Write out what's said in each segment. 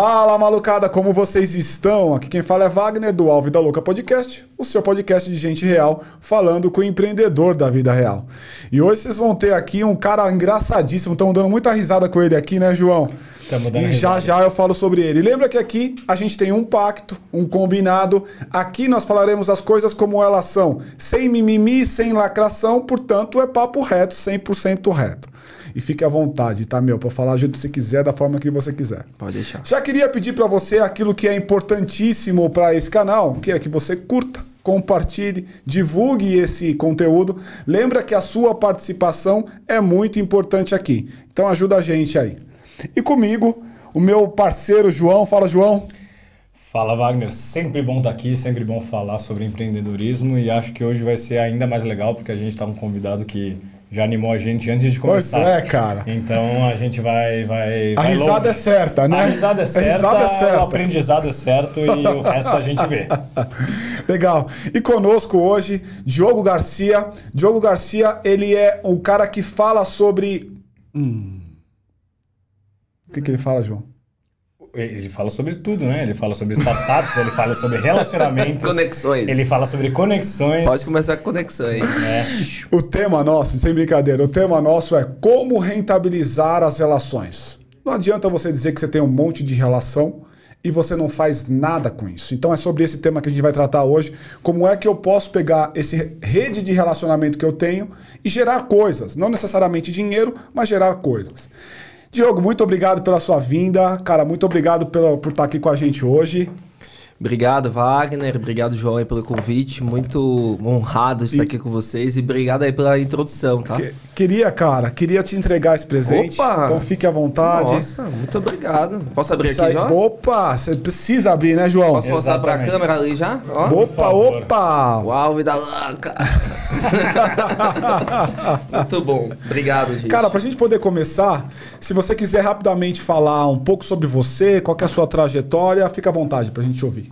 Fala malucada, como vocês estão? Aqui quem fala é Wagner do Alvo da Louca Podcast, o seu podcast de gente real falando com o empreendedor da vida real. E hoje vocês vão ter aqui um cara engraçadíssimo, estão dando muita risada com ele aqui, né, João? Tamo dando e já risada. já eu falo sobre ele. Lembra que aqui a gente tem um pacto, um combinado. Aqui nós falaremos as coisas como elas são, sem mimimi, sem lacração, portanto é papo reto, 100% reto. E fique à vontade, tá, meu? Pra falar do jeito que você quiser, da forma que você quiser. Pode deixar. Já queria pedir para você aquilo que é importantíssimo para esse canal, que é que você curta, compartilhe, divulgue esse conteúdo. Lembra que a sua participação é muito importante aqui. Então ajuda a gente aí. E comigo, o meu parceiro João. Fala, João. Fala Wagner, sempre bom estar aqui, sempre bom falar sobre empreendedorismo e acho que hoje vai ser ainda mais legal porque a gente está com um convidado que já animou a gente antes de Pois começar. é, cara. Então a gente vai vai A vai risada longe. é certa, né? A risada é certa, risada é certa. o aprendizado é certo e o resto a gente vê. Legal. E conosco hoje, Diogo Garcia. Diogo Garcia, ele é o cara que fala sobre. Hum. O que, que ele fala, João? Ele fala sobre tudo, né? Ele fala sobre startups, ele fala sobre relacionamentos, Conexões. ele fala sobre conexões. Pode começar com conexão aí. É. O tema nosso, sem brincadeira, o tema nosso é como rentabilizar as relações. Não adianta você dizer que você tem um monte de relação e você não faz nada com isso. Então é sobre esse tema que a gente vai tratar hoje. Como é que eu posso pegar esse rede de relacionamento que eu tenho e gerar coisas. Não necessariamente dinheiro, mas gerar coisas. Diogo, muito obrigado pela sua vinda. Cara, muito obrigado pela, por estar aqui com a gente hoje. Obrigado, Wagner. Obrigado, João, aí, pelo convite. Muito honrado de estar aqui com vocês. E obrigado aí pela introdução, tá? Que- queria, cara, queria te entregar esse presente. Opa! Então fique à vontade. Nossa, muito obrigado. Posso abrir Isso aqui aí-? Opa, você precisa abrir, né, João? Posso mostrar pra Exatamente. câmera ali já? Ó. Opa, opa! Uau, vida louca! muito bom. Obrigado, gente. Cara, pra gente poder começar, se você quiser rapidamente falar um pouco sobre você, qual que é a sua trajetória, fica à vontade pra gente ouvir.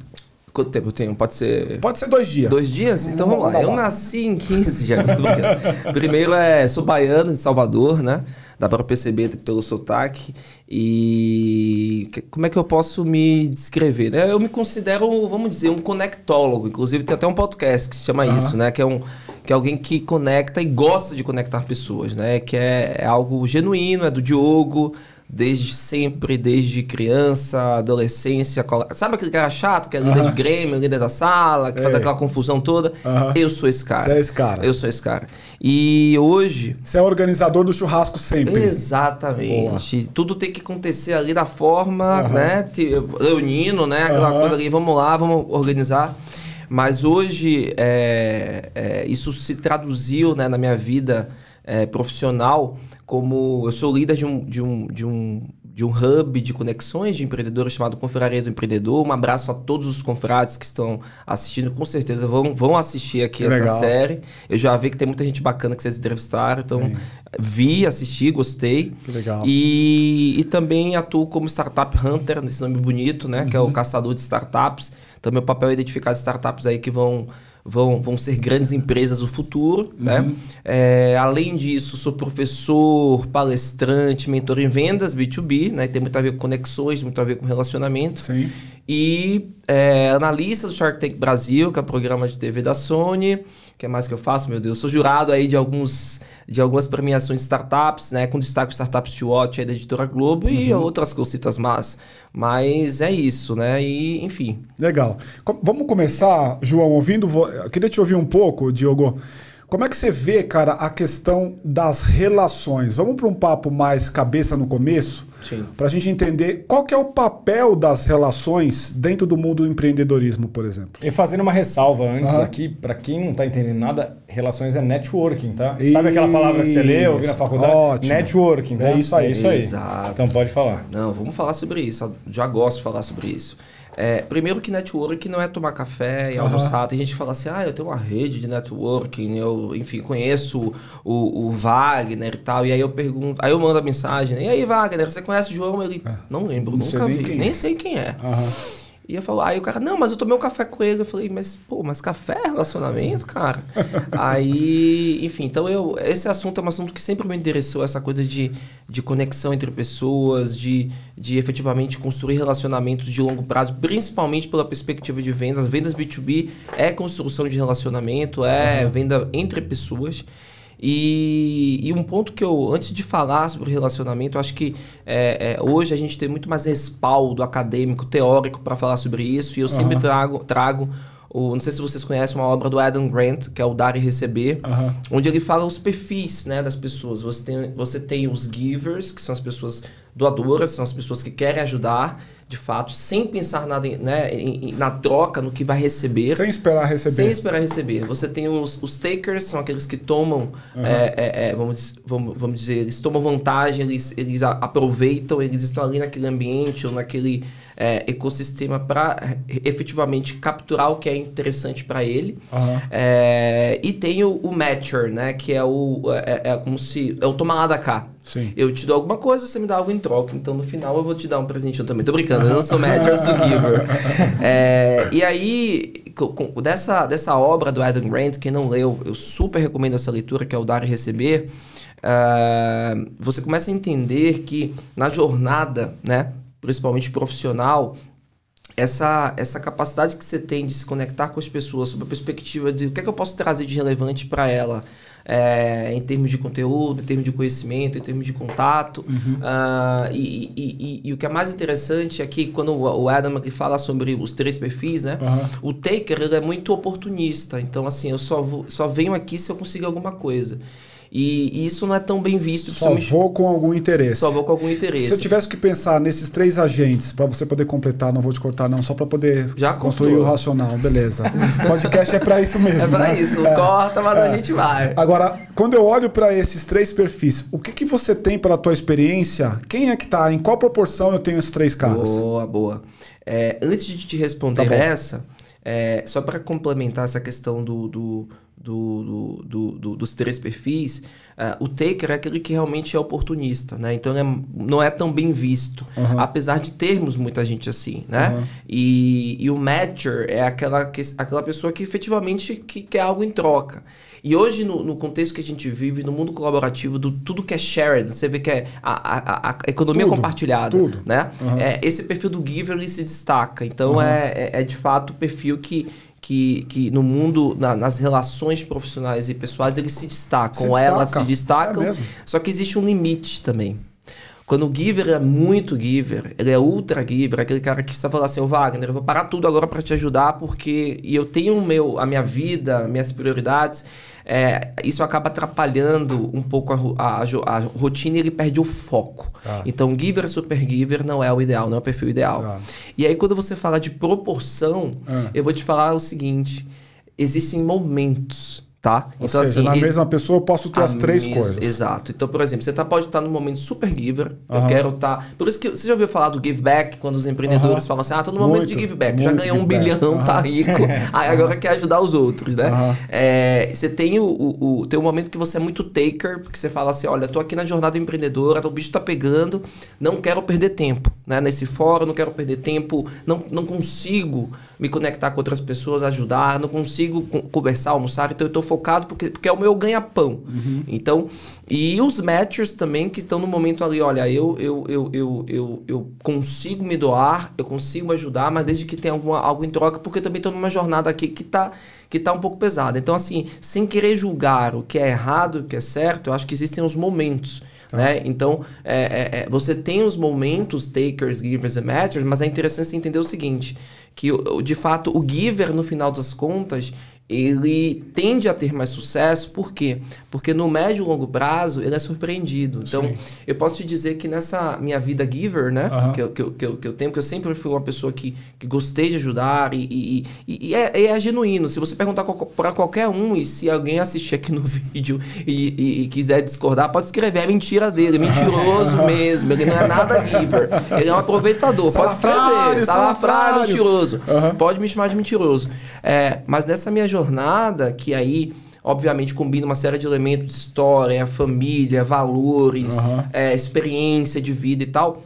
Quanto tempo eu tenho? Pode ser. Pode ser dois dias. Dois dias? Então vamos lá. Eu lá. nasci em 15 de agosto. tô brincando. Primeiro é, sou baiano de Salvador, né? Dá pra perceber pelo sotaque. E como é que eu posso me descrever? né? Eu me considero, vamos dizer, um conectólogo. Inclusive tem até um podcast que se chama isso, né? Que é um que é alguém que conecta e gosta de conectar pessoas, né? Que é, é algo genuíno, é do Diogo. Desde sempre, desde criança, adolescência. Sabe aquele cara chato que é líder de Grêmio, líder da sala, que faz É. aquela confusão toda? Aham. Eu sou esse cara. Você é esse cara. Eu sou esse cara. E hoje. Você é organizador do churrasco sempre. Exatamente. Tudo tem que acontecer ali da forma, né? te- Leonino, né? Aquela coisa ali, vamos lá, vamos organizar. Mas hoje é, é, isso se traduziu né, na minha vida é, profissional como eu sou líder de um, de um, de um, de um hub de conexões de empreendedores chamado Confraria do Empreendedor. Um abraço a todos os confrades que estão assistindo, com certeza vão, vão assistir aqui Que essa legal. série. Eu já vi que tem muita gente bacana que vocês entrevistaram, então Sim. vi, assisti, gostei. Que legal. E, e também atuo como Startup Hunter, nesse nome bonito, né? Que é Uhum. o caçador de startups. Então, meu papel é identificar as startups aí que vão, vão, vão ser grandes empresas do futuro, né? Uhum. É, além disso, sou professor, palestrante, mentor em vendas, B2B, né? Tem muito a ver com conexões, muito a ver com relacionamento. Sim. E é, analista do Shark Tank Brasil, que é o programa de TV da Sony. O que mais que eu faço, meu Deus? Sou jurado aí de alguns de algumas premiações de startups, né? Com destaque Startups to Watch aí da Editora Globo e outras cositas más. Mas é isso, né? E, enfim. Legal. Com- Vamos começar, João, ouvindo. Eu queria te ouvir um pouco, Diogo. Como é que você vê, cara, a questão das relações? Vamos para um papo mais cabeça no começo? Para a gente entender qual que é o papel das relações dentro do mundo do empreendedorismo, por exemplo. E fazendo uma ressalva antes Aham. aqui, pra quem não tá entendendo nada, relações é networking, tá? Sabe aquela palavra que você lê, ouviu na faculdade? ótimo. Networking, tá? É isso aí. É isso aí. Exato. Então pode falar. Não, vamos falar sobre isso. Já gosto de falar sobre isso. É, primeiro que network não é tomar café e almoçar. Tem gente que fala assim, ah, eu tenho uma rede de networking, eu, enfim, conheço o, o Wagner e tal. E aí eu pergunto, aí eu mando a mensagem, e aí, Wagner, você conhece o João? Ele, não lembro, Não nunca vi, nem é." sei quem é. Aham. E eu falo, aí o cara, não, mas eu tomei um café com ele. Eu falei, mas, pô, mas café é relacionamento, cara? aí, enfim, então eu. Esse assunto é um assunto que sempre me interessou, essa coisa de, de conexão entre pessoas, de, de efetivamente construir relacionamentos de longo prazo, principalmente pela perspectiva de vendas. Vendas B2B é construção de relacionamento, é uhum. venda entre pessoas. E, e, um ponto que eu, antes de falar sobre relacionamento, acho que é, é, hoje a gente tem muito mais respaldo acadêmico, teórico para falar sobre isso, e eu uhum. sempre trago, trago o, não sei se vocês conhecem uma obra do Adam Grant, que é o Dar e Receber, uhum. onde ele fala os perfis né, das pessoas. Você tem, você tem os givers, que são as pessoas doadoras, são as pessoas que querem ajudar, de fato, sem pensar nada né, na troca, no que vai receber. Sem esperar receber. Sem esperar receber. Você tem os, os takers, são aqueles que tomam, uhum. é, é, vamos, vamos, vamos dizer, eles tomam vantagem, eles, eles aproveitam, eles estão ali naquele ambiente ou naquele é, ecossistema para efetivamente capturar o que é interessante para ele. Uhum. e tem o, o, matcher, né, que é o, é, é como se, é o toma lá da cá. Sim. Eu te dou alguma coisa, você me dá algo em troca. Então, no final, eu vou te dar um presente. Eu também tô brincando, eu não sou matcher, eu sou giver. É, e aí, com, dessa, dessa obra do Adam Grant, quem não leu, eu super recomendo essa leitura, que é o Dar e Receber. Uh, você começa a entender que na jornada, né, principalmente profissional, essa, essa capacidade que você tem de se conectar com as pessoas sob a perspectiva de o que é que eu posso trazer de relevante para ela é, em termos de conteúdo, em termos de conhecimento, em termos de contato. Uhum. Uh, e, e, e, e, o que é mais interessante é que quando o Adam aqui fala sobre os três perfis, né? Uhum. O taker ele é muito oportunista. Então, assim, eu só, vou, só venho aqui se eu conseguir alguma coisa. E, isso não é tão bem visto. Só vou com algum interesse. Só vou com algum interesse. Se eu tivesse que pensar nesses três agentes, para você poder completar, não vou te cortar não, só para poder Já construir o racional, beleza. o podcast é para isso mesmo. É para né? isso, é, corta, mas é. a gente vai. Agora, quando eu olho para esses três perfis, o que, que você tem pela tua experiência? Quem é que tá? Em qual proporção eu tenho esses três caras? Boa, boa. É, antes de te responder tá essa, é, só para complementar essa questão do, do do, do, do, dos três perfis, uh, o taker é aquele que realmente é oportunista, né? Então é, não é tão bem visto, uhum. apesar de termos muita gente assim, né? Uhum. E, e o matcher é aquela, que, aquela pessoa que efetivamente que quer algo em troca. E hoje, no, no, contexto que a gente vive, no mundo colaborativo, do tudo que é shared, você vê que é a, a, a economia tudo, compartilhada, tudo. né? Uhum. É, esse perfil do giver ele se destaca. Então, é, é, é de fato o perfil que que, que no mundo, na, nas relações profissionais e pessoais, eles se destacam, se elas se destacam. É só que existe um limite também. Quando o giver é muito giver, ele é ultra giver, aquele cara que precisa falar assim, Wagner, eu vou parar tudo agora para te ajudar, porque e eu tenho meu, a minha vida, minhas prioridades é, isso acaba atrapalhando um pouco a, a, a, rotina e ele perde o foco. Tá. Então, giver super giver não é o ideal, não é o perfil ideal. Tá. E aí, quando você fala de proporção, ah. eu vou te falar o seguinte: existem momentos tá? Ou então, seja, assim, na mesma pessoa eu posso ter as três mes... coisas. Exato. Então, por exemplo, você tá, pode estar no momento super giver, uhum. eu quero estar... Tá... Por isso que você já ouviu falar do give back, quando os empreendedores uhum. falam assim, ah, tô no momento muito, de give back, já ganhou um bilhão, uhum. tá rico, aí agora quer ajudar os outros, né? É, você tem o, o, o, tem um momento que você é muito taker, porque você fala assim, olha, tô aqui na jornada empreendedora, o bicho tá pegando, não quero perder tempo, né? Nesse fórum, não quero perder tempo, não, não consigo me conectar com outras pessoas, ajudar, não consigo conversar, almoçar, então eu estou focado porque, porque é o meu ganha-pão. Uhum. Então, e os matchers também que estão no momento ali, olha, eu, eu, eu, eu, eu, eu consigo me doar, eu consigo ajudar, mas desde que tenha alguma, algo em troca, porque eu também estou numa jornada aqui que está que tá um pouco pesada. Então, assim, sem querer julgar o que é errado, o que é certo, eu acho que existem os momentos. Tá. Né? Então, é, é, é você tem os momentos, takers, givers e matchers, mas é interessante você entender o seguinte: que de fato o giver, no final das contas, ele tende a ter mais sucesso, por quê? Porque no médio e longo prazo ele é surpreendido. Então, Sim. eu posso te dizer que nessa minha vida giver, né, uhum. que, eu, que, eu, que, eu, que eu tenho, que eu sempre fui uma pessoa que, que gostei de ajudar e, e, e, e é, é, genuíno. Se você perguntar para qualquer um e se alguém assistir aqui no vídeo e, e, quiser discordar, pode escrever, é mentira dele, é mentiroso mesmo, ele não é nada giver, ele é um aproveitador, pode escrever, salafrário, mentiroso, uhum. pode me chamar de mentiroso. É, mas nessa minha jornada, que aí obviamente combina uma série de elementos de história, família, valores, uhum. é, experiência de vida e tal.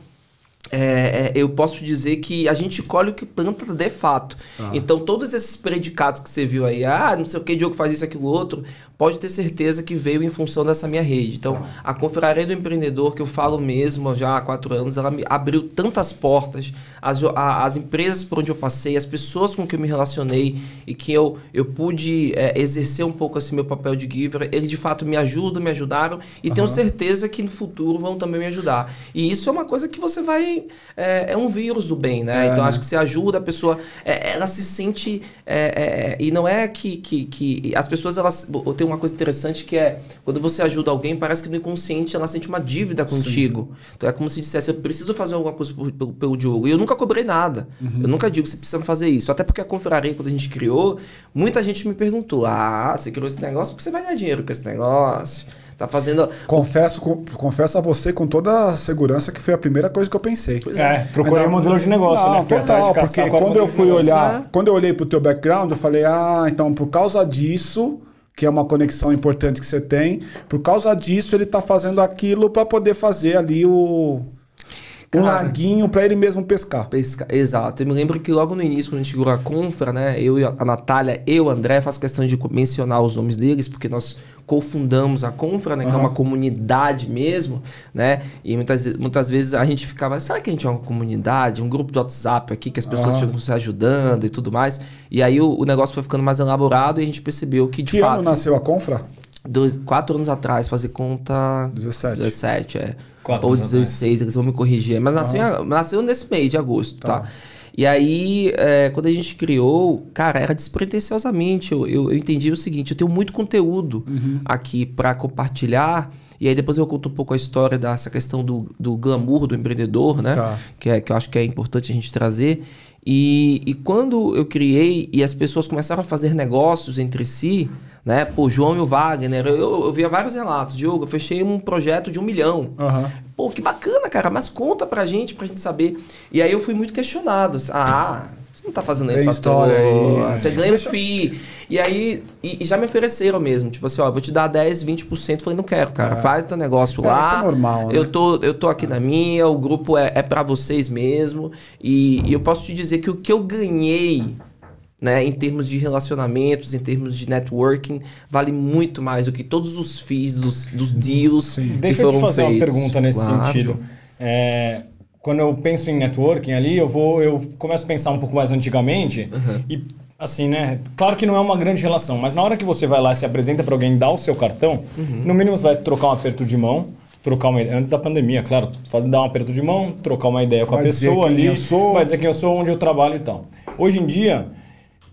é, é, eu posso dizer que a gente colhe o que planta de fato. Ah. Então, todos esses predicados que você viu aí, ah, não sei o que, Diogo faz isso, aquilo, outro, pode ter certeza que veio em função dessa minha rede. Então, ah. a Confraria do Empreendedor, que eu falo mesmo já há quatro anos, ela me abriu tantas portas, as, a, as empresas por onde eu passei, as pessoas com que eu me relacionei e que eu, eu pude é, exercer um pouco esse meu papel de giver, eles de fato me ajudam, me ajudaram e uhum. tenho certeza que no futuro vão também me ajudar. E isso é uma coisa que você vai é, é, um vírus do bem, né? É, então né? acho que você ajuda a pessoa, é, ela se sente é, é, e não é que, que, que as pessoas elas tem uma coisa interessante que é quando você ajuda alguém parece que no inconsciente ela sente uma dívida contigo. Sim. Então é como se dissesse eu preciso fazer alguma coisa pelo, pelo Diogo e eu nunca cobrei nada. Uhum. Eu nunca digo você precisa fazer isso. Até porque a confraria quando a gente criou muita gente me perguntou ah você criou esse negócio porque você vai ganhar dinheiro com esse negócio Tá fazendo. Confesso, confesso a você com toda a segurança que foi a primeira coisa que eu pensei. Pois é, é procurei um modelo de negócio, não, né? Total, porque quando eu fui olhar, quando eu olhei pro teu background, eu falei, ah, então por causa disso, que é uma conexão importante que você tem, por causa disso ele tá fazendo aquilo para poder fazer ali o um laguinho para ele mesmo pescar. Pesca, exato. Eu me lembro que logo no início, quando a gente chegou a Confra, né? Eu e a Natália, eu o André, faço questão de mencionar os nomes deles, porque nós cofundamos a Confra, né? Uhum. Que é uma comunidade mesmo, né? E muitas, muitas vezes a gente ficava, será que a gente é uma comunidade? Um grupo de WhatsApp aqui que as pessoas uhum. ficam se ajudando e tudo mais. E aí o, o, negócio foi ficando mais elaborado e a gente percebeu que de que fato... Que ano nasceu a Confra? Dois, quatro anos atrás, fazer conta. 17. 17, é. Quatro Ou 16, eles vão me corrigir. Mas nasceu, ah. nasceu nesse mês de agosto, tá? tá? E aí, é, quando a gente criou, cara, era despretensiosamente. Eu, eu, eu entendi o seguinte: eu tenho muito conteúdo uhum. aqui para compartilhar. E aí depois eu conto um pouco a história dessa questão do, do glamour do empreendedor, né? Tá. Que, é, que eu acho que é importante a gente trazer. E, e quando eu criei e as pessoas começaram a fazer negócios entre si, né? Pô, João e o Wagner, eu, eu via vários relatos. Diogo, eu fechei um projeto de um milhão. Uhum. Pô, que bacana, cara, mas conta pra gente, pra gente saber. E aí eu fui muito questionado. Ah, você não tá fazendo isso história aí. Você ganha Deixa... FII. E aí, e, e, já me ofereceram mesmo. Tipo assim, ó, vou te dar 10, 20%. Falei, não quero, cara. É. Faz teu negócio é, lá. Isso é normal, né? eu, tô, eu tô aqui é. na minha, o grupo é, é para vocês mesmo. E, e eu posso te dizer que o que eu ganhei né, em termos de relacionamentos, em termos de networking, vale muito mais do que todos os fees dos, dos deals Sim. que Deixa foram eu te fazer feitos. uma pergunta nesse claro. sentido. É, quando eu penso em networking ali, eu vou, eu começo a pensar um pouco mais antigamente uhum. e assim, né? Claro que não é uma grande relação, mas na hora que você vai lá e se apresenta para alguém, dá o seu cartão, uhum. no mínimo você vai trocar um aperto de mão trocar uma antes da pandemia, claro, fazer dar um aperto de mão, trocar uma ideia com vai a pessoa ali, vai dizer quem eu sou, onde eu trabalho e tal. Hoje em dia,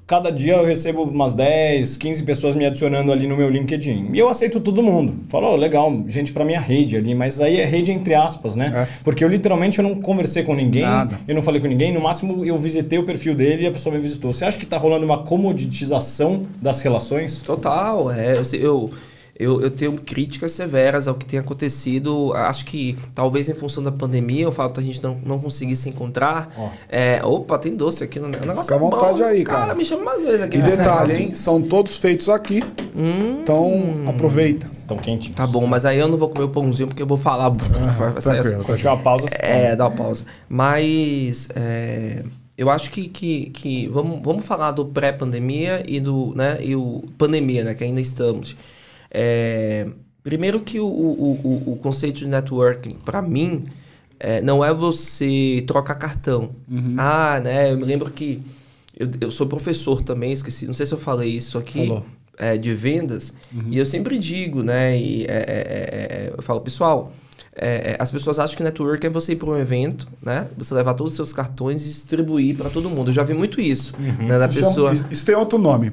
cada dia eu recebo umas 10, 15 pessoas me adicionando ali no meu LinkedIn. E eu aceito todo mundo. Falo, oh, legal, gente para minha rede ali, mas aí é rede entre aspas, né? É. Porque eu literalmente eu não conversei com ninguém, Nada. eu não falei com ninguém, no máximo eu visitei o perfil dele e a pessoa me visitou. Você acha que tá rolando uma comoditização das relações? Total, é. Eu, eu eu, eu tenho críticas severas ao que tem acontecido. Acho que talvez em função da pandemia, o fato da gente não, não conseguir se encontrar. Oh. É, opa, tem doce aqui no negócio. Fica à vontade bom. aí, cara. Cara, me chama mais vezes aqui. E detalhe, hein? São todos feitos aqui. Hum. Então, aproveita. Tão quentinhos. Tá bom, mas aí eu não vou comer o pãozinho porque eu vou falar. Ah, vai sair assim. Deixa uma pausa. É, dá uma pausa. Mas. É, eu acho que, que, que vamos, vamos falar do pré-pandemia e do né, e o pandemia, né, que ainda estamos. É, primeiro que o, o, o, o, conceito de networking, para mim, é, não é você trocar cartão. Uhum. Ah, né? Eu me lembro que eu, eu sou professor também, esqueci, não sei se eu falei isso aqui. É, de vendas, uhum. e eu sempre digo, né? E, é, é, é, eu falo, pessoal, as pessoas acham que network é você ir para um evento, né? Você levar todos os seus cartões e distribuir para todo mundo. Eu já vi muito isso. Uhum. Né, da pessoa... Chama, isso tem outro nome.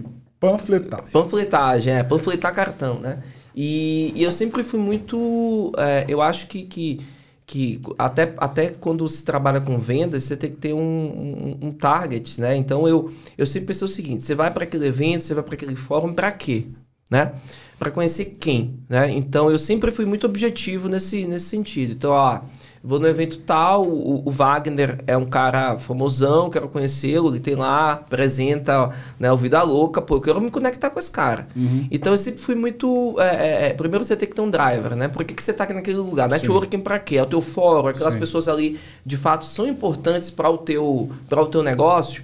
Panfletagem. Panfletagem, é. Panfletar cartão, né? E, e eu sempre fui muito... É, eu acho que, que, que até, até quando se trabalha com vendas, você tem que ter um, um, um target, né? Então, eu, eu sempre pensei o seguinte, você vai para aquele evento, você vai para aquele fórum, para quê? Né? Para conhecer quem, né? Então, eu sempre fui muito objetivo nesse, nesse sentido. Então, ó vou no evento tal, o, o Wagner é um cara famosão, quero conhecê-lo, ele tem lá, apresenta né, o Vida Louca, pô, eu quero me conectar com esse cara. Uhum. Então eu sempre fui muito. é, é, é, primeiro você tem que ter um driver, né? Por que, que você tá aqui naquele lugar? Networking pra quê? É o teu fórum, aquelas Sim. pessoas ali de fato são importantes para o teu para o teu negócio.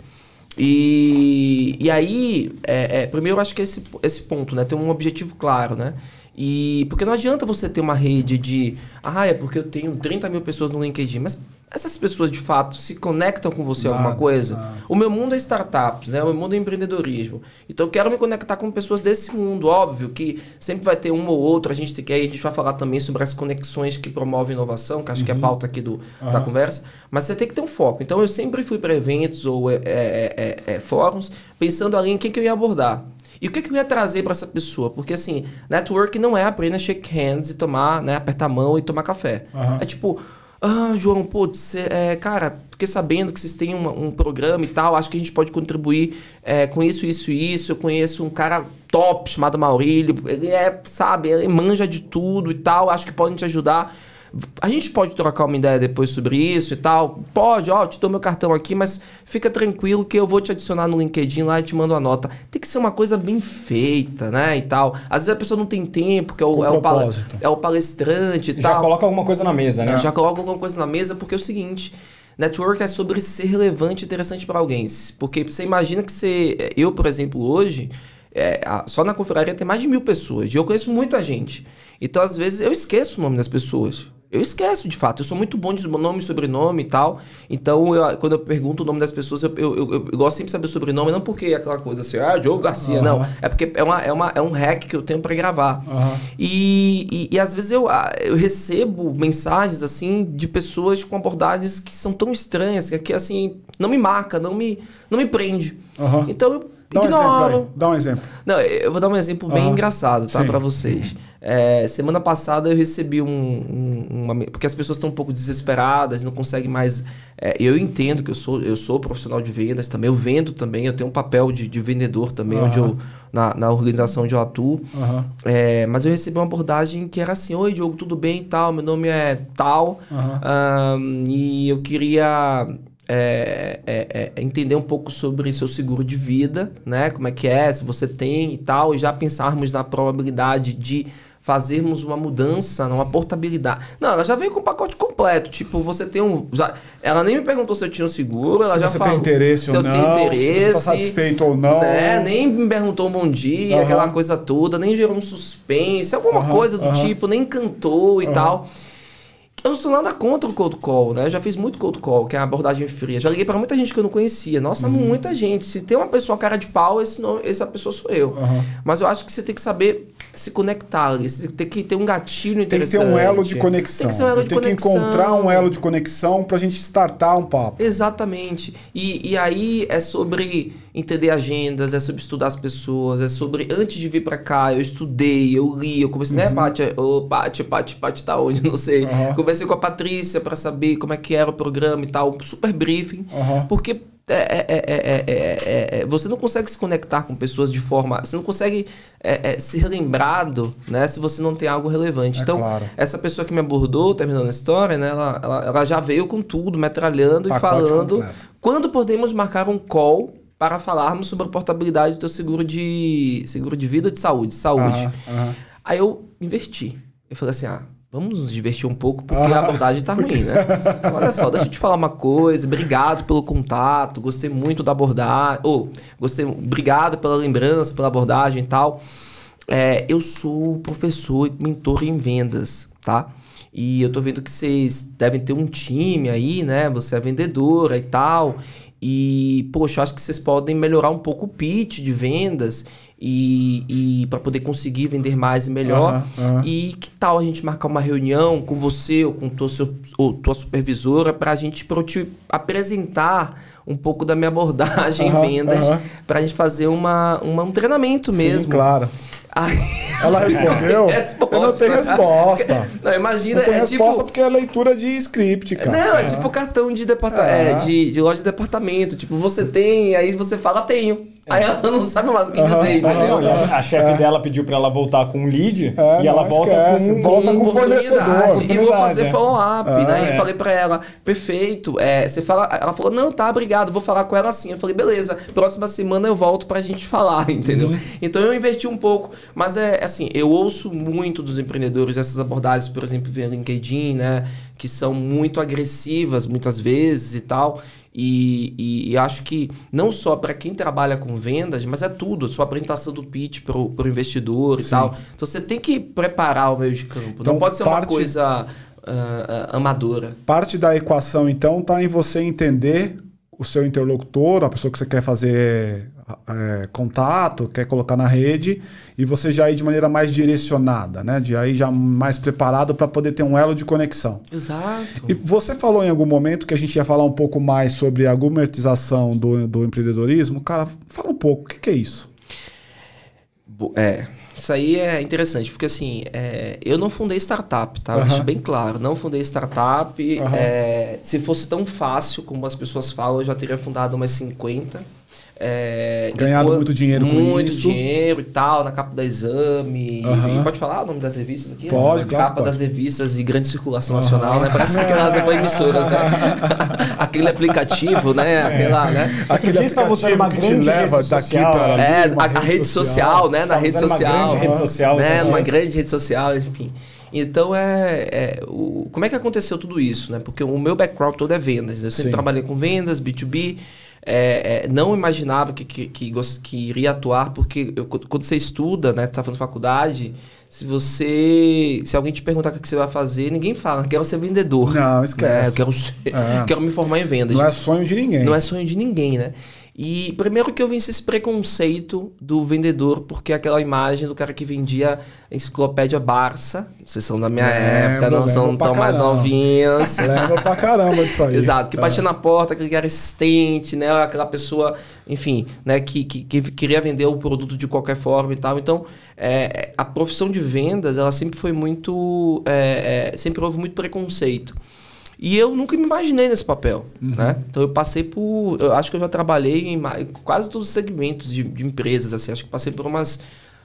E, e aí, é, é, primeiro eu acho que esse, esse ponto, né? Ter um objetivo claro, né? E porque não adianta você ter uma rede de ah, é porque eu tenho 30 mil pessoas no LinkedIn, mas essas pessoas de fato se conectam com você alguma Nada, coisa? nada. O meu mundo é startups, né? O meu mundo é empreendedorismo. Então eu quero me conectar com pessoas desse mundo. Óbvio que sempre vai ter uma ou outra. A gente tem que aí a gente vai falar também sobre as conexões que promovem inovação, que acho que é a pauta aqui do, da Aham. conversa. Mas você tem que ter um foco. Então eu sempre fui para eventos ou é, é, é, é, é, fóruns pensando ali em quem que eu ia abordar. E o que, que eu ia trazer para essa pessoa? Porque assim, network não é apenas shake hands e tomar, né, apertar a mão e tomar café. Aham. É tipo, ah, João, putz, é, cara, fiquei sabendo que vocês têm uma- um programa e tal, acho que a gente pode contribuir é, com isso, isso e isso. Eu conheço um cara top chamado Maurílio, ele é, sabe, ele manja de tudo e tal, acho que pode te ajudar. A gente pode trocar uma ideia depois sobre isso e tal? Pode, ó, eu te dou meu cartão aqui, mas fica tranquilo que eu vou te adicionar no LinkedIn lá e te mando a nota. Tem que ser uma coisa bem feita, né, e tal. Às vezes a pessoa não tem tempo, que é o, é o, pala- é o palestrante e Já tal. coloca alguma coisa na mesa, né? Já coloco alguma coisa na mesa porque é o seguinte. Network é sobre ser relevante e interessante para alguém. Porque você imagina que você. Eu, por exemplo, hoje, é, a- só na confraria tem mais de mil pessoas. E eu conheço muita gente. Então, às vezes, eu esqueço o nome das pessoas. Eu esqueço, de fato. Eu sou muito bom de nome e sobrenome e tal. Então, eu- quando eu pergunto o nome das pessoas, eu, eu, eu- eu gosto sempre de saber o sobrenome. Não porque é aquela coisa assim, ah, Diogo Garcia. Não. Aham. É porque é, uma, é, uma, é um hack que eu tenho para gravar. Aham. E, e, e às vezes eu, ah, eu recebo mensagens assim de pessoas com abordagens que são tão estranhas que, assim não me marca, não me, não me prende. Aham. Então eu Dá um exemplo aí. Dá um exemplo. Não, eu vou dar um exemplo bem Aham. engraçado, tá, para vocês. É, semana passada eu recebi um, um- uma porque as pessoas estão um pouco desesperadas, não conseguem mais. é, eu entendo que eu sou eu sou profissional de vendas também, eu vendo também, eu tenho um papel de, de vendedor também onde Aham. eu na, na organização onde eu atuo. Aham. É, mas eu recebi uma abordagem que era assim: Oi, Diogo, tudo bem e tal? Meu nome é tal. Ahn, e eu queria é, é, é, entender um pouco sobre seu seguro de vida, né? Como é que é, se você tem e tal, e já pensarmos na probabilidade de fazermos uma mudança, uma portabilidade. Não, ela já veio com o pacote completo. Tipo, você tem um. já- ela nem me perguntou se eu tinha um seguro, ela Se já você falou. tem interesse se ou eu não, tenho interesse, se você tá satisfeito ou não. né? Nem me perguntou um bom dia, Aham. aquela coisa toda, nem gerou um suspense, alguma Aham, coisa do aham. tipo, nem cantou e tal. Eu não sou nada contra o cold call, né? Eu já fiz muito cold call, que é a abordagem fria. Já liguei pra muita gente que eu não conhecia. Nossa, Uhum. muita gente. Se tem uma pessoa cara de pau, esse não, essa pessoa sou eu. Aham. Mas eu acho que você tem que saber se conectar ali. Tem que ter um gatilho Tem que interessante. ter um elo de conexão. Tem que um elo de Tem que conexão. encontrar um elo de conexão pra gente startar um papo. Exatamente. E, e aí é sobre entender agendas, é sobre estudar as pessoas, é sobre antes de vir pra cá, eu estudei, eu li, eu comecei, né, Paty? Ô, Paty, Paty, Paty tá onde? Não sei. Aham. Conversei com a Patrícia pra saber como é que era o programa e tal, um super briefing. Aham. Porque é, é, é, é, é, é, você não consegue se conectar com pessoas de forma. Você não consegue ser lembrado né, se você não tem algo relevante. Então, claro. essa pessoa que me abordou, terminando a história, né, ela, ela, ela já veio com tudo, metralhando e Pacote falando completo. quando podemos marcar um call para falarmos sobre a portabilidade do teu seguro de seguro de vida ou de saúde, saúde. Aham, aham. Aí eu inverti. Eu falei assim, ah, vamos nos divertir um pouco porque Ah. a abordagem tá ruim, né? Olha só, deixa eu te falar uma coisa. Obrigado pelo contato, gostei muito da abordagem. Ou, gostei, obrigado pela lembrança, pela abordagem e tal. É, eu sou professor e mentor em vendas, tá? E eu tô vendo que vocês devem ter um time aí, né? Você é vendedora e tal. E, poxa, acho que vocês podem melhorar um pouco o pitch de vendas e, e para poder conseguir vender mais e melhor. Aham, aham. E que tal a gente marcar uma reunião com você ou com tua, seu, ou tua supervisora para a gente pra eu te apresentar um pouco da minha abordagem Aham, em vendas, para a gente fazer uma, uma- um treinamento mesmo. Sim, claro. Aí- Ela respondeu? Eu não tenho resposta. Não, imagina, Não tem é resposta tipo. porque é leitura de script, cara. Não, é tipo cartão de, departa É. é, de, de loja de departamento. Tipo, você tem, aí você fala, tenho. Aí ela não sabe mais o que dizer, entendeu? A, a chefe dela pediu pra ela voltar com um lead É, e ela volta esquece, com, volta com oportunidade. fornecedor, E vou fazer oportunidade, follow-up, né? É. E falei pra ela, perfeito. É, você fala, ela falou, não, tá, obrigado, vou falar com ela assim. Eu falei, beleza, próxima semana eu volto pra gente falar, entendeu? Uhum. Então eu investi um pouco, mas é assim, eu ouço muito dos empreendedores essas abordagens, por exemplo, via LinkedIn, né? Que são muito agressivas muitas vezes e tal. E, e- e acho que não só para quem trabalha com vendas, mas é tudo, sua apresentação do pitch para o investidor e tal. Então você tem que preparar o meio de campo. Então, não pode ser uma parte- coisa ah, ah, amadora. Parte da equação, então, está em você entender o seu interlocutor, a pessoa que você quer fazer é, contato, quer colocar na rede, e você já ir de maneira mais direcionada, né? De aí já mais preparado para poder ter um elo de conexão. Exato. E você falou em algum momento que a gente ia falar um pouco mais sobre a gourmetização do, do empreendedorismo. Cara, fala um pouco, o que, que é isso? É, isso aí é interessante, porque assim, é, eu não fundei startup, tá? Eu Aham. Deixo bem claro, não fundei startup. Aham. é, se fosse tão fácil como as pessoas falam, eu já teria fundado umas 50. É, Ganhado quan- muito dinheiro com Muito isso. dinheiro e tal, na capa da exame. E pode falar o nome das revistas aqui? Pode, Na claro Capa pode. das revistas de grande circulação nacional, né? Parece aquelas emissoras, né? Aquele aplicativo, né? Aquela, né? Aquele dia estava usando uma aplicativo que te grande leva rede daqui social, para ali. É, a, a rede social, né? Na rede usando uma social. grande rede social, Né? grande rede social, enfim. Então, é, é, o, como é que aconteceu tudo isso, né? Porque o meu background todo é vendas. Eu sempre Sim. trabalhei com vendas, B2B. É, é, não imaginava que, que, que, que iria atuar, porque eu- quando você estuda, né? Você tá fazendo faculdade, se você... Se alguém te perguntar o que você vai fazer, ninguém fala, quero ser vendedor. Não, esquece. Né? Eu quero, ser, É. quero me formar em vendas. Não é sonho de ninguém. Não é sonho de ninguém, né? E primeiro que eu venci esse preconceito do vendedor, porque aquela imagem do cara que vendia enciclopédia Barça, vocês são da minha Lembro, época, não são tão mais caramba. novinhos. Leva pra caramba disso aí. Exato, que É. batia na porta, aquele cara assistente, né? Aquela pessoa, enfim, né? Que, que, que queria vender o produto de qualquer forma e tal. Então, é, a profissão de vendas, ela sempre foi muito. é, é, sempre houve muito preconceito. E eu nunca me imaginei nesse papel, Uhum. né? Então eu passei por... Eu acho que eu já trabalhei em quase todos os segmentos de, de empresas, assim. Acho que passei por umas...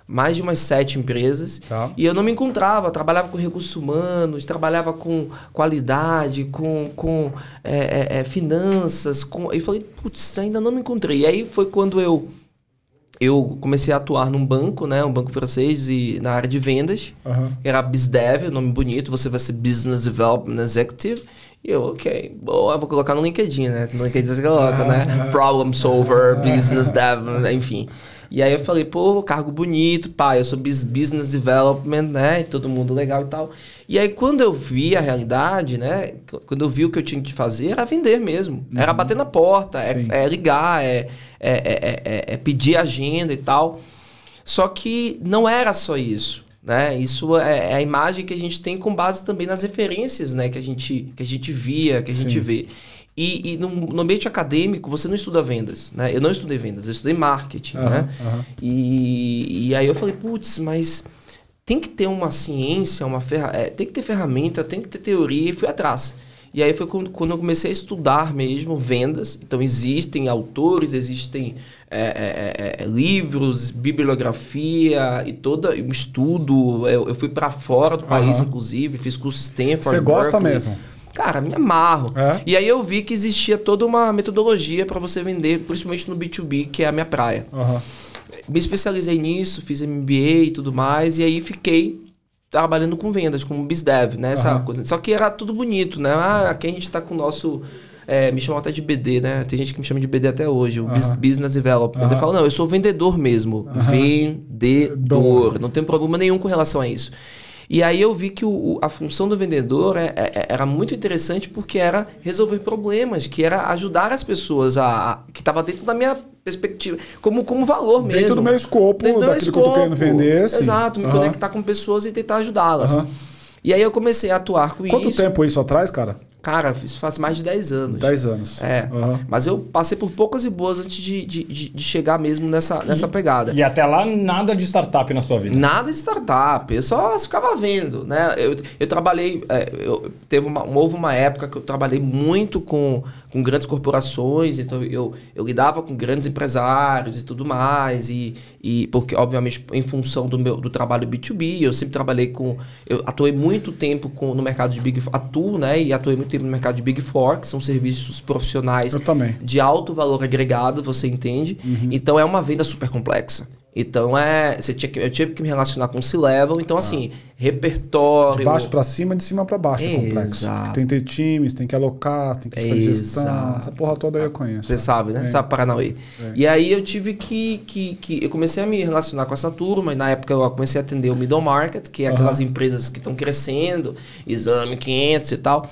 Mais de umas sete empresas. Tá. E eu não me encontrava. Trabalhava com recursos humanos, trabalhava com qualidade, com, com é, é, é, finanças. Com... E falei, putz, ainda não me encontrei. E aí foi quando eu... Eu comecei a atuar num banco, né? Um banco francês e na área de vendas. Aham. Era BizDev, nome bonito, você vai ser Business Development Executive. E eu, ok, boa, vou colocar no LinkedIn, né? No LinkedIn você coloca, né? Problem Solver, Business Dev, enfim. E aí eu falei, pô, cargo bonito, pá, eu sou bus- Business Development, né? E todo mundo legal e tal. E aí quando eu vi a realidade, né? Quando eu vi o que eu tinha que fazer, era vender mesmo. Era bater na porta, é, é ligar, é, é, é, é- é pedir agenda e tal. Só que não era só isso. Né? Isso é, é a imagem que a gente tem com base também nas referências né? que, a gente, que a gente via, que a gente Sim. vê. E, e no, no ambiente acadêmico, você não estuda vendas. Né? Eu não estudei vendas, eu estudei marketing. Aham, né? aham. E, e aí eu falei, putz, mas tem que ter uma ciência, uma ferra é, tem que ter ferramenta, tem que ter teoria, e fui atrás. E aí foi quando, eu comecei a estudar mesmo vendas. Então existem autores, existem é, é, é, é, livros, bibliografia e todo um estudo. Eu, eu fui para fora do país, Aham. inclusive, fiz curso Stanford. Você gosta Berkeley. mesmo? Cara, me amarro. É? E aí eu vi que existia toda uma metodologia para você vender, principalmente no B2B, que é a minha praia Aham. me especializei nisso, fiz MBA e tudo mais, e aí fiquei trabalhando com vendas, como BizDev, né? Essa Aham. coisa. Só que era tudo bonito, né? Ah, aqui a gente tá com o nosso. é, me chamam até de BD, né? Tem gente que me chama de BD até hoje, o. Business Development. Aham. Eu falo, não, eu sou vendedor mesmo. Vendedor. Dor. Não tem problema nenhum com relação a isso. E aí eu vi que o- a função do vendedor é- é- era muito interessante porque era resolver problemas, que era ajudar as pessoas a, a- que estava dentro da minha perspectiva, como, como valor mesmo. Dentro do meu escopo, Dentro do meu daquilo que eu tô querendo vender, sim. Exato, me Aham. conectar com pessoas e tentar ajudá-las. Aham. E aí eu comecei a atuar com Quanto isso. tempo isso atrás, cara? Cara, isso faz mais de 10 anos. 10 anos. É. Uhum. Mas eu passei por poucas e boas antes de, de, de, de chegar mesmo nessa, nessa pegada. E até lá, nada de startup na sua vida. Nada de startup, eu só ficava vendo, né? Eu, eu trabalhei, é, eu, teve uma, houve uma época que eu trabalhei muito com, com grandes corporações, então eu, eu lidava com grandes empresários e tudo mais, e, e porque, obviamente, em função do meu do trabalho B2B, eu sempre trabalhei com, eu atuei muito tempo com, no mercado de Big atuo, né? E atuei muito no mercado de Big Four, que são serviços profissionais de alto valor agregado, você entende? Então é uma venda super complexa. Então é. Você tinha que, eu tive que me relacionar com o C-Level. Então, assim, repertório. De baixo para cima, de cima para baixo é complexo. Tem que ter times, tem que alocar, tem que fazer gestão. Essa porra toda eu conheço. Você sabe, né? É. Sabe Paranauê. E aí eu tive que, que, que. Eu comecei a me relacionar com essa turma, e na época eu comecei a atender o middle market, que é aquelas empresas que estão crescendo, exame 500 e tal.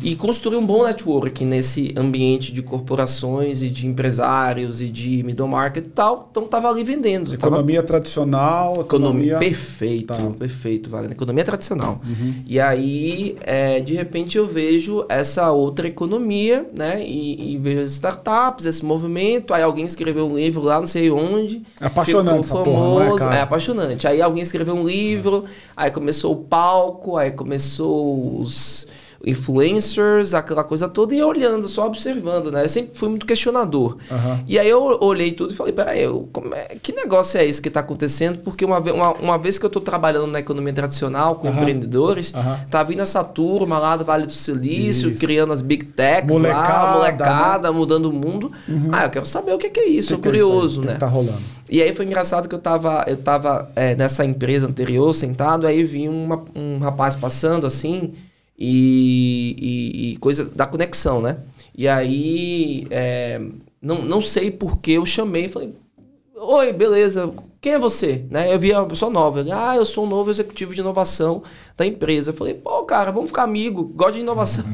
E construir um bom network nesse ambiente de corporações e de empresários e de middle market e tal. Então tava ali vendendo. Economia tradicional, Economia, economia. perfeito, Tá. Uhum. perfeito, Wagner. Economia tradicional. E aí, é, de repente, eu vejo essa outra economia, né? E, e vejo as startups, esse movimento. Aí alguém escreveu um livro lá, não sei onde. É apaixonante ficou essa porra, é, famoso. é apaixonante. Aí alguém escreveu um livro, aí começou o palco, aí começou os influencers, aquela coisa toda, e olhando, só observando, né? Eu sempre fui muito questionador. Aham. E aí eu olhei tudo e falei, peraí, eu, é- que negócio é esse que está acontecendo? Porque uma, uma, uma vez que eu estou trabalhando na economia tradicional com Aham. empreendedores, Aham. tá vindo essa turma lá do Vale do Silício, Isso. criando as big techs Molecada, lá, molecada, mudando o mundo. Ah, eu quero saber o que, que é isso, Que sou que é isso curioso, que né? que tá rolando? E aí foi engraçado que eu tava, eu tava é, nessa empresa anterior, sentado, aí vi uma- um rapaz passando assim, e, e- e coisa da conexão, né? E aí, é, não, não sei por que eu chamei falei, oi, beleza, quem é você? Né? Eu vi uma pessoa nova, ele, ah, eu sou um novo executivo de inovação da empresa. Eu falei, pô, cara, vamos ficar amigo, gosto de inovação.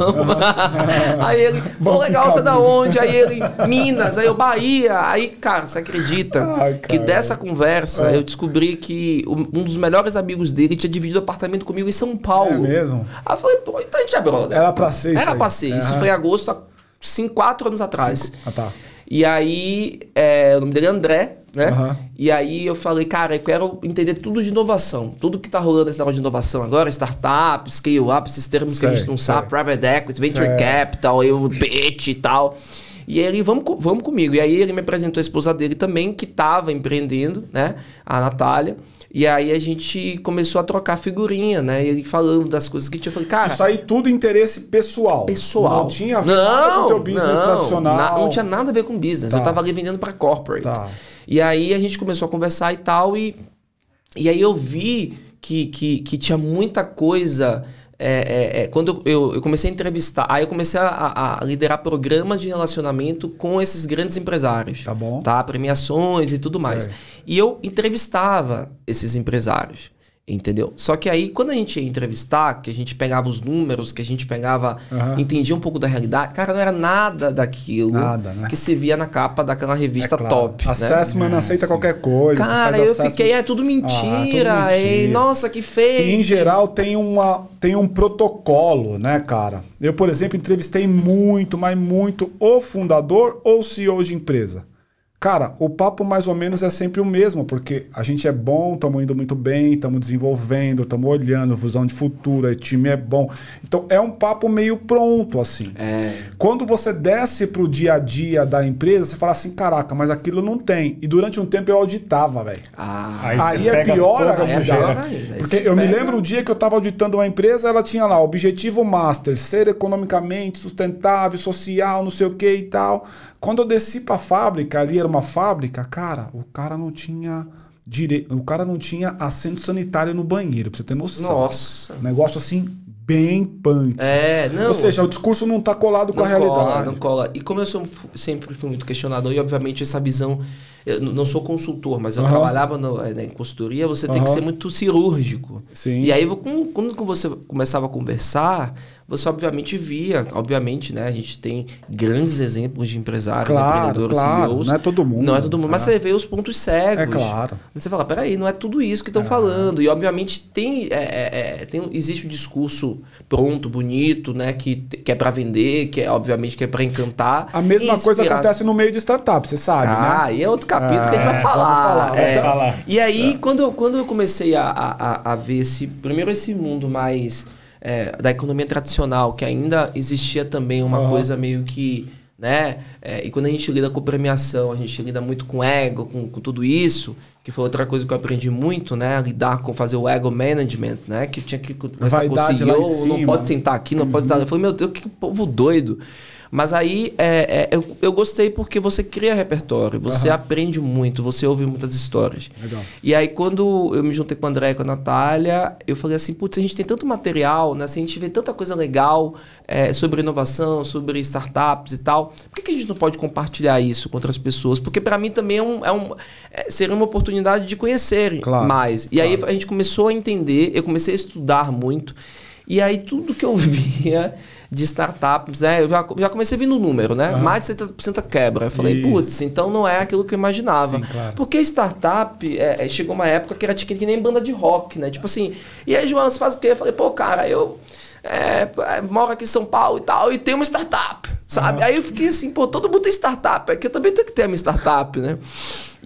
aí ele, pô, legal, você é da onde? Aí ele, Minas, aí eu, Bahia. Aí, cara, você acredita Ai, que cara. dessa conversa É. eu descobri que um dos melhores amigos dele tinha dividido apartamento comigo em São Paulo. É mesmo? Aí eu falei, pô, então a gente é brother. Era pra ser isso Era pra ser. Isso foi em agosto, há cinco, quatro anos atrás. Ah, tá. E aí, é, o nome dele é André, né? Aham. E aí eu falei, cara, eu quero entender tudo de inovação. Tudo que tá rolando nesse negócio de inovação agora, startup, scale-up, esses termos que a gente Sei, não sei. sabe, private equity, venture Sei. capital, eu, pitch e tal. E aí ele, vamos, vamos comigo. E aí ele me apresentou a esposa dele também, que tava empreendendo, né? A Natália. E aí a gente começou a trocar figurinha, né? E ele falando das coisas que tinha. Eu falei, cara, Isso aí tudo interesse pessoal. pessoal. Não tinha nada com o teu business não, tradicional. na- não tinha nada a ver com business. Tá. Eu tava ali vendendo para corporate. Tá. E aí a gente começou a conversar e tal. E, e aí eu vi que, que, que tinha muita coisa. É, é, é, quando eu, eu comecei a entrevistar, aí eu comecei a, a- liderar programas de relacionamento com esses grandes empresários. Tá bom. Tá? Premiações e tudo mais. Sei. E eu entrevistava esses empresários. Entendeu? Só que aí, quando a gente ia entrevistar, que a gente pegava os números, que a gente pegava, Aham. entendia um pouco da realidade, cara, não era nada daquilo Nada, né? que se via na capa daquela revista É claro. top. né? Assessment aceita qualquer coisa. Cara, eu assessment- fiquei, é tudo mentira. Ah, tudo é, mentira. nossa, que E feio. em geral tem, uma, tem um protocolo, né, cara? Eu, por exemplo, entrevistei muito, mas muito o fundador ou CEO de empresa. Cara, o papo mais ou menos é sempre o mesmo, porque a gente é bom, estamos indo muito bem, estamos desenvolvendo, estamos olhando, visão de futuro, o time é bom. Então é um papo meio pronto, assim. É. Quando você desce pro dia a dia da empresa, você fala assim, caraca, mas aquilo não tem. E durante um tempo eu auditava, velho. Ah, Aí Aí é pior a ainda. sujeira. Porque eu me pega- lembro um dia que eu estava auditando uma empresa, ela tinha lá objetivo master, ser economicamente sustentável, social, não sei o que e tal. Quando eu desci para a fábrica, ali era uma fábrica, cara, o cara não tinha direito, o cara não tinha assento sanitário no banheiro, pra você ter noção. Nossa. Um negócio assim bem punk. É, não. Ou seja, o discurso não tá colado com não a realidade. Cola, não cola. E como eu sou, sempre fui muito questionador, e obviamente essa visão eu não sou consultor, mas eu uhum. trabalhava no, né, em consultoria, você uhum. tem que ser muito cirúrgico. Sim. E aí, quando você começava a conversar, você obviamente via, obviamente, né? A gente tem grandes exemplos de empresários, claro, empreendedores, claro. CEOs. Não é todo mundo. Não é todo mundo, é. mas você vê os pontos cegos. É claro. Você fala, peraí, não é tudo isso que estão é. falando. E obviamente tem, é, é, é tem existe um discurso pronto, bonito, né? Que, que é para vender, que é obviamente que é para encantar. A mesma coisa acontece no meio de startup, você sabe, ah, né? Ah, e é outro capítulo que a gente vai falar. Falar, é. falar. E aí, quando, quando eu comecei a, a, a ver esse. Primeiro esse mundo mais é, da economia tradicional, que ainda existia também uma uhum. coisa meio que. Né? É, e quando a gente lida com premiação, a gente lida muito com ego, com, com tudo isso, que foi outra coisa que eu aprendi muito, né? Lidar com fazer o ego management, né? Que tinha que começar com o CEO, não pode sentar aqui, não uhum. pode estar. Eu falei, meu Deus, que povo doido. Mas aí é, é, eu, eu gostei porque você cria repertório, você uhum. aprende muito, você ouve muitas histórias. Legal. E aí, quando eu me juntei com o André e com a Natália, eu falei assim: putz, a gente tem tanto material, né? Se a gente vê tanta coisa legal é, sobre inovação, sobre startups e tal, por que, que, a gente não pode compartilhar isso com outras pessoas? Porque para mim também é um, é um, é, seria uma oportunidade de conhecerem claro, mais. E claro. aí a gente começou a entender, eu comecei a estudar muito. E aí tudo que eu via de startups, né? Eu já, já comecei vindo o número, né? Uhum. Mais de 70% quebra. Eu falei, putz, então não é aquilo que eu imaginava. Sim, claro. Porque startup, é, é, chegou uma época que era tipo, que nem banda de rock, né? Tipo assim, e aí, João, você faz o quê? Eu falei, pô, cara, eu é, é, moro aqui em São Paulo e tal, e tem uma startup, sabe? Uhum. Aí eu fiquei assim, pô, todo mundo tem startup, é que eu também tenho que ter a minha startup, né?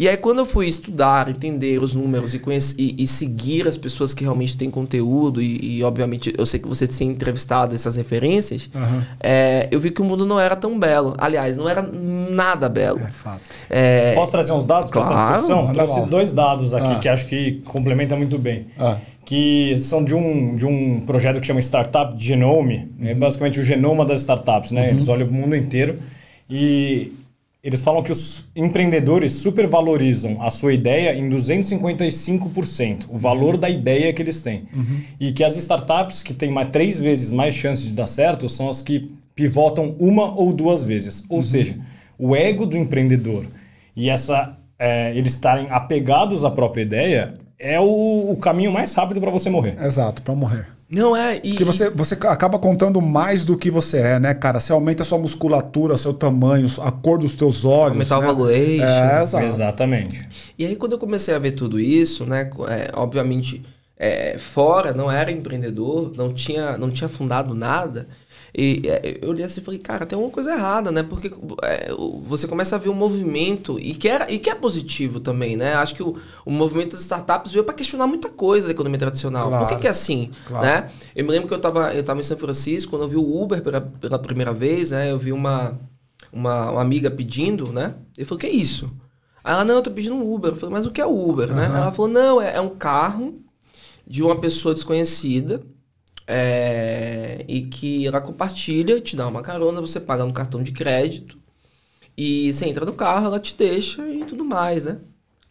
E aí, quando eu fui estudar, entender os números e, conhecer, e, e seguir as pessoas que realmente têm conteúdo, e, e, obviamente eu sei que você tem entrevistado essas referências, uhum. é, eu vi que o mundo não era tão belo. Aliás, não era nada belo. É fato. É... Posso trazer uns dados para claro, essa discussão? Trouxe dois dados aqui ah. que acho que complementam muito bem. Ah. Que são de um, de um projeto que chama Startup Genome. Uhum. É basicamente o genoma das startups, né? Uhum. Eles olham o mundo inteiro. E eles falam que os empreendedores supervalorizam a sua ideia em 255%, o valor da ideia que eles têm. Uhum. E que as startups que têm mais, três vezes mais chances de dar certo são as que pivotam uma ou duas vezes. Ou uhum. seja, o ego do empreendedor e essa é, eles estarem apegados à própria ideia é o, o caminho mais rápido para você morrer. Exato, para morrer. Não é. E, Porque você, você acaba contando mais do que você é, né, cara? Você aumenta a sua musculatura, seu tamanho, a cor dos teus olhos. Aumentar né? o valuation. É, exato. Exatamente. E aí, quando eu comecei a ver tudo isso, né, é, obviamente, é, fora, não era empreendedor, não tinha, não tinha fundado nada. E é, eu olhei assim e falei, cara, tem alguma coisa errada, né? Porque é, você começa a ver um movimento, e que, era, e que é positivo também, né? Acho que o, o movimento das startups veio para questionar muita coisa da economia tradicional. Claro, Por que, que é assim? Claro. Né? Eu me lembro que eu estava eu tava em São Francisco, quando eu vi o Uber pela, pela primeira vez, né? Eu vi uma, uma, uma amiga pedindo, né? Eu falei, o que é isso? Aí ela, não, eu tô pedindo um Uber. Eu falei, mas o que é o Uber, uhum. né? Ela falou, não, é, é um carro de uma pessoa desconhecida é, e que ela compartilha, te dá uma carona, você paga no cartão de crédito e você entra no carro, ela te deixa e tudo mais, né?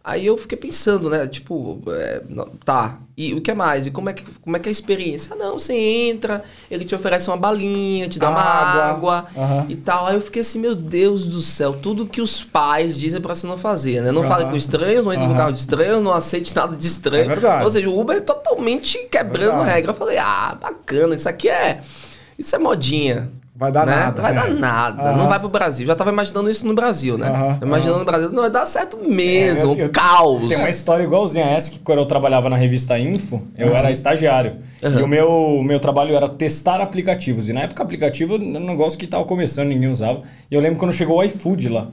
Aí eu fiquei pensando, né? Tipo, é, tá, e o que mais? E como é, que, como é que é a experiência? Ah, não, você entra, ele te oferece uma balinha, te dá uma água, uhum. e tal. Aí eu fiquei assim, meu Deus do céu, tudo que os pais dizem pra você não fazer, né? Não uhum. fale com estranhos, não entre uhum. no carro de estranhos, não aceite nada de estranho. É verdade. Ou seja, o Uber é totalmente quebrando é regra. Eu falei, ah, bacana, isso aqui é. Isso é modinha. Vai dar né? nada. Vai dar nada. Uhum. Não vai pro Brasil. Já tava imaginando isso no Brasil, né? Uhum. Imaginando uhum. no Brasil, não vai dar certo mesmo. É, eu, caos. Tem uma história igualzinha a essa, que quando eu trabalhava na revista Info, eu era estagiário. E o meu, meu trabalho era testar aplicativos. E na época, aplicativo era um negócio que tava começando, ninguém usava. E eu lembro quando chegou o iFood lá.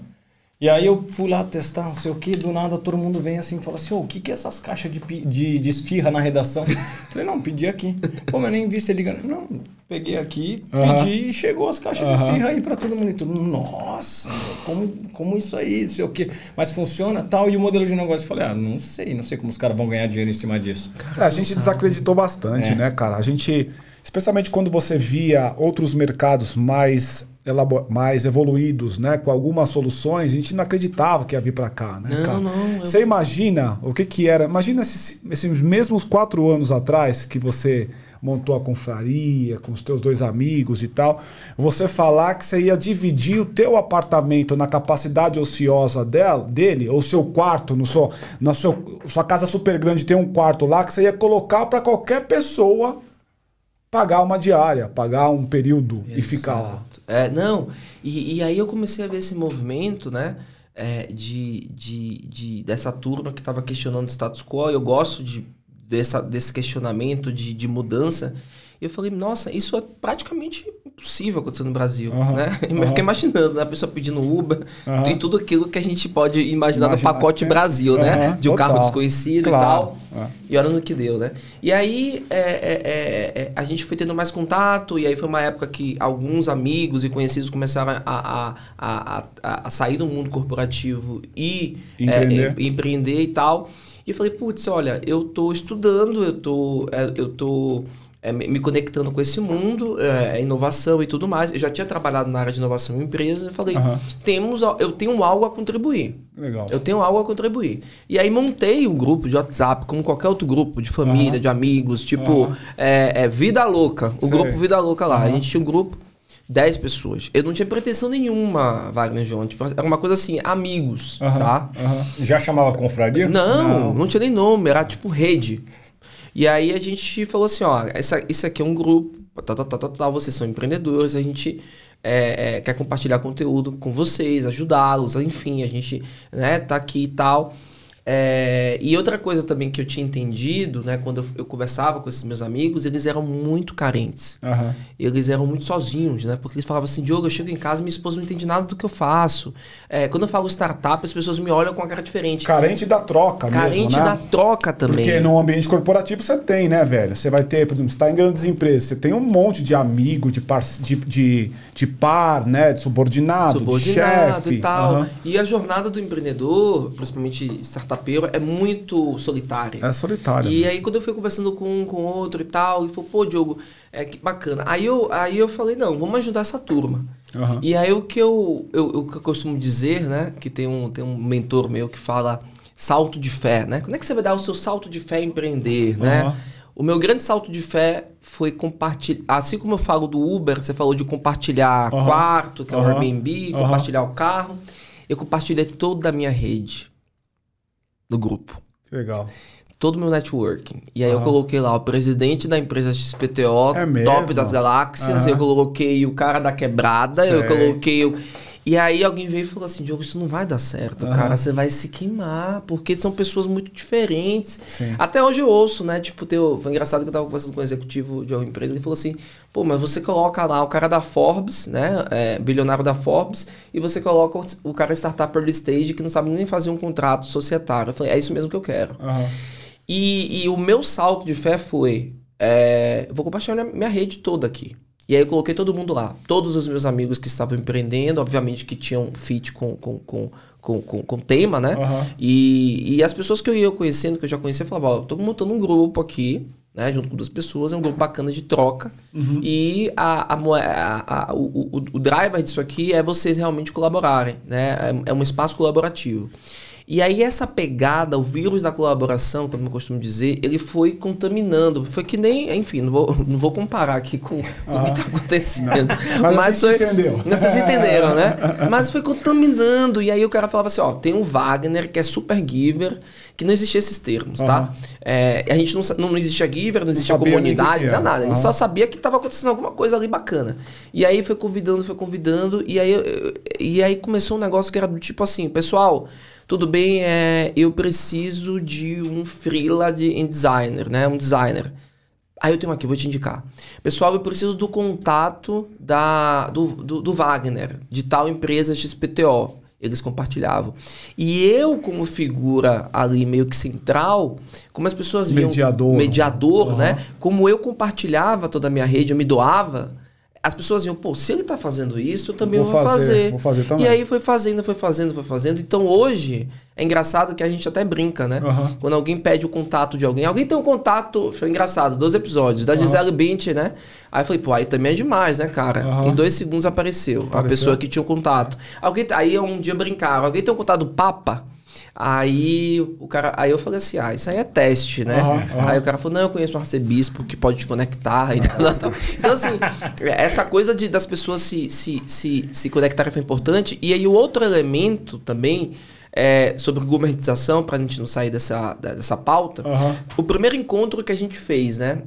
E aí eu fui lá testar, não sei o que, do nada todo mundo vem assim e fala assim, ô, o que que é essas caixas de, de, de esfirra na redação? Falei, não, pedi aqui. Pô, mas nem vi você ligando. Não, peguei aqui, pedi e chegou as caixas de esfirra aí pra todo mundo. E todo mundo, nossa, como, como isso aí, não sei o que. Mas funciona tal, e o modelo de negócio? Eu falei, ah, não sei, não sei como os caras vão ganhar dinheiro em cima disso. É, a gente desacreditou bastante, É. né, cara? A gente, especialmente quando você via outros mercados mais mais evoluídos, né, com algumas soluções, a gente não acreditava que ia vir para cá, né, não, cara? Não, Você imagina o que que era? Imagina esses, esses mesmos quatro anos atrás que você montou a confraria com os teus dois amigos e tal, você falar que você ia dividir o teu apartamento na capacidade ociosa dela, dele, ou seu quarto, no seu, na seu, sua casa super grande tem um quarto lá que você ia colocar para qualquer pessoa pagar uma diária, pagar um período Exato. e ficar lá. É, não, e, e aí eu comecei a ver esse movimento, né? É, de, de, de, dessa turma que estava questionando o status quo. Eu gosto de, dessa, desse questionamento de, de mudança. E eu falei, nossa, isso é praticamente impossível acontecer no Brasil, uhum, né? Uhum. Eu fiquei imaginando, né? A pessoa pedindo Uber uhum. e tudo aquilo que a gente pode imaginar no pacote é. Brasil, né? De um total. carro desconhecido claro. e tal. É. E olha no que deu, né? E aí é, é, a gente foi tendo mais contato e aí foi uma época que alguns amigos e conhecidos começaram a, a, a, a, sair do mundo corporativo e empreender, empreender e tal. E eu falei, putz, olha, eu tô estudando, eu tô, eu tô é, me conectando com esse mundo, é, inovação e tudo mais. Eu já tinha trabalhado na área de inovação em empresa. Eu falei, uhum. temos, eu tenho algo a contribuir. Legal. Eu tenho algo a contribuir. E aí montei um grupo de WhatsApp, como qualquer outro grupo, de família, uhum. de amigos, tipo, uhum. é, é, Vida Louca. O Sei. grupo Vida Louca lá. A gente tinha um grupo 10 pessoas. Eu não tinha pretensão nenhuma, Wagner João. Tipo, era uma coisa assim, amigos, tá? Já chamava confraria? Não, não, não, tinha nem nome, era tipo rede. E aí a gente falou assim, ó, essa, isso aqui é um grupo, tal, tal, tal, tal, vocês são empreendedores, a gente é, é, quer compartilhar conteúdo com vocês, ajudá-los, enfim, a gente né, tá aqui e tal. É, e outra coisa também que eu tinha entendido, né, quando eu, eu conversava com esses meus amigos, eles eram muito carentes. Uhum. Eles eram muito sozinhos, né? Porque eles falavam assim, Diogo, eu chego em casa e minha esposa não entende nada do que eu faço. É, quando eu falo startup, as pessoas me olham com uma cara diferente. Carente da troca Carente mesmo, né? da troca também. Porque no ambiente corporativo você tem, né, velho? Você vai ter, por exemplo, você está em grandes empresas, você tem um monte de amigo, de, par, de, de, de par, né? De subordinado, subordinado de chefe. e tal. Uhum. E a jornada do empreendedor, principalmente startup é muito solitário. É solitário. E mesmo. aí quando eu fui conversando com um, com outro e tal, e falou, pô, Diogo, é que bacana. Aí eu, aí eu falei, não, vamos ajudar essa turma. Uhum. E aí o que eu, eu, eu, eu costumo dizer, né, que tem um, tem um mentor meu que fala salto de fé, né? Quando é que você vai dar o seu salto de fé empreender, né? O meu grande salto de fé foi compartilhar. Assim como eu falo do Uber, você falou de compartilhar uhum. quarto, que é o Airbnb, uhum. compartilhar o carro. Eu compartilhei toda a minha rede do grupo. Legal. Todo o meu networking. E aí eu coloquei lá o presidente da empresa XPTO, é top das galáxias. Eu coloquei o cara da quebrada. Sei. Eu coloquei o e aí alguém veio e falou assim, Diogo, isso não vai dar certo, uhum. cara. Você vai se queimar, porque são pessoas muito diferentes. Sim. Até hoje eu ouço, né? Tipo, teu, foi engraçado que eu tava conversando com um executivo de uma empresa, ele falou assim, pô, mas você coloca lá o cara da Forbes, né? É, bilionário da Forbes, e você coloca o cara startup early stage que não sabe nem fazer um contrato societário. Eu falei, é isso mesmo que eu quero. Uhum. E, e o meu salto de fé foi, é, vou compartilhar minha rede toda aqui. E aí eu coloquei todo mundo lá. Todos os meus amigos que estavam empreendendo, obviamente que tinham fit com, com, com, com, com, com tema, né? Uhum. E, e as pessoas que eu ia conhecendo, que eu já conhecia, falavam, ó, tô montando um grupo aqui, né? Junto com duas pessoas, é um grupo bacana de troca. Uhum. E a, a, a, a, o, o, o driver disso aqui é vocês realmente colaborarem, né? É, é um espaço colaborativo. E aí essa pegada, o vírus da colaboração, como eu costumo dizer, ele foi contaminando. Foi que nem, enfim, não vou, não vou comparar aqui com ah, o que está acontecendo. Não, mas, mas foi, entendeu. Vocês entenderam, né? Mas foi contaminando. E aí o cara falava assim, ó, tem um Wagner que é super giver, que não existia esses termos, uhum. tá? É, a gente não, não existia giver, não existia não comunidade, não nada. Uhum. só sabia que estava acontecendo alguma coisa ali bacana. E aí foi convidando, foi convidando, e aí, e aí começou um negócio que era do tipo assim, pessoal tudo bem, é, eu preciso de um freela de designer, né? Um designer. Aí eu tenho aqui, vou te indicar. Pessoal, eu preciso do contato da, do, do, do Wagner, de tal empresa XPTO. Eles compartilhavam. E eu, como figura ali meio que central, como as pessoas viam. Mediador. Mediador, uhum. né? Como eu compartilhava toda a minha rede, eu me doava as pessoas iam, pô, se ele tá fazendo isso, eu também Vou vou, fazer, fazer. vou fazer também. E aí foi fazendo, foi fazendo, foi fazendo. Então hoje é engraçado que a gente até brinca, né? Aham. Quando alguém pede o contato de alguém, alguém tem um contato, foi engraçado, dois episódios, da Gisele Bündchen, né? Aí eu falei, pô, aí também é demais, né, cara? Aham. Em dois segundos apareceu, a Apareceu. pessoa que tinha o contato. Alguém, aí um dia brincaram, alguém tem o contato do Papa? Aí o cara, aí eu falei assim, ah, isso aí é teste, né? Aham, aham. Aí o cara falou, não, eu conheço um arcebispo que pode te conectar e tal, tal. Então assim, essa coisa de, das pessoas se, se, se, se conectarem foi importante. E aí o outro elemento também é, sobre gourmetização, pra gente não sair dessa, dessa pauta, Aham. o primeiro encontro que a gente fez, né?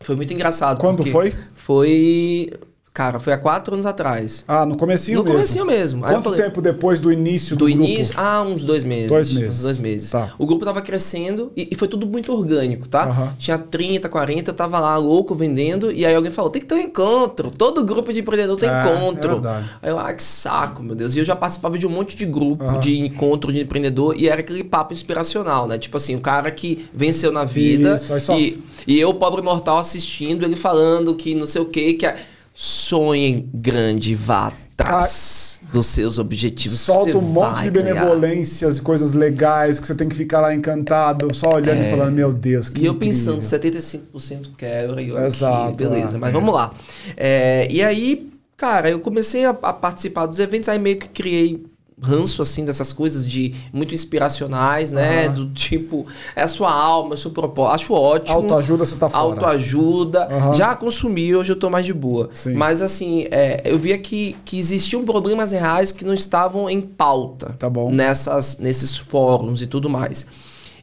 Foi muito engraçado. Quando foi? Foi. Cara, foi há quatro anos atrás. Ah, no comecinho no mesmo. comecinho mesmo. Quanto falei- tempo depois do início do, do grupo? início, ah, uns dois meses. Dois meses. Uns dois meses. Tá. O grupo tava crescendo e, e foi tudo muito orgânico, tá? Tinha 30, 40, eu tava lá louco vendendo. E aí alguém falou: tem que ter um encontro. Todo grupo de empreendedor tem É, encontro. é verdade. aí eu, ah, que saco, meu Deus. E eu já participava de um monte de grupo de encontro de empreendedor e era aquele papo inspiracional, né? Tipo assim, o cara que venceu na vida Isso, aí só- e, e eu, pobre mortal, assistindo, ele falando que não sei o que, que é. Sonhem grande, vá atrás dos seus objetivos. Solta um monte de ganhar. benevolências e coisas legais que você tem que ficar lá encantado, só olhando e falando, meu Deus, que É. E eu incrível. pensando, 75% quero e eu Exato, aqui, beleza. é. Mas vamos lá. É, e aí, cara, eu comecei a, a participar dos eventos, aí meio que criei ranço, assim, dessas coisas de muito inspiracionais, né? Aham. Do tipo, é a sua alma, é o seu propósito. Acho ótimo. Autoajuda, você tá fora. Autoajuda. Aham. Já consumi, hoje eu tô mais de boa. Sim. Mas assim, é, eu via que, que existiam problemas reais que não estavam em pauta. Tá bom. Nessas, nesses fóruns e tudo mais.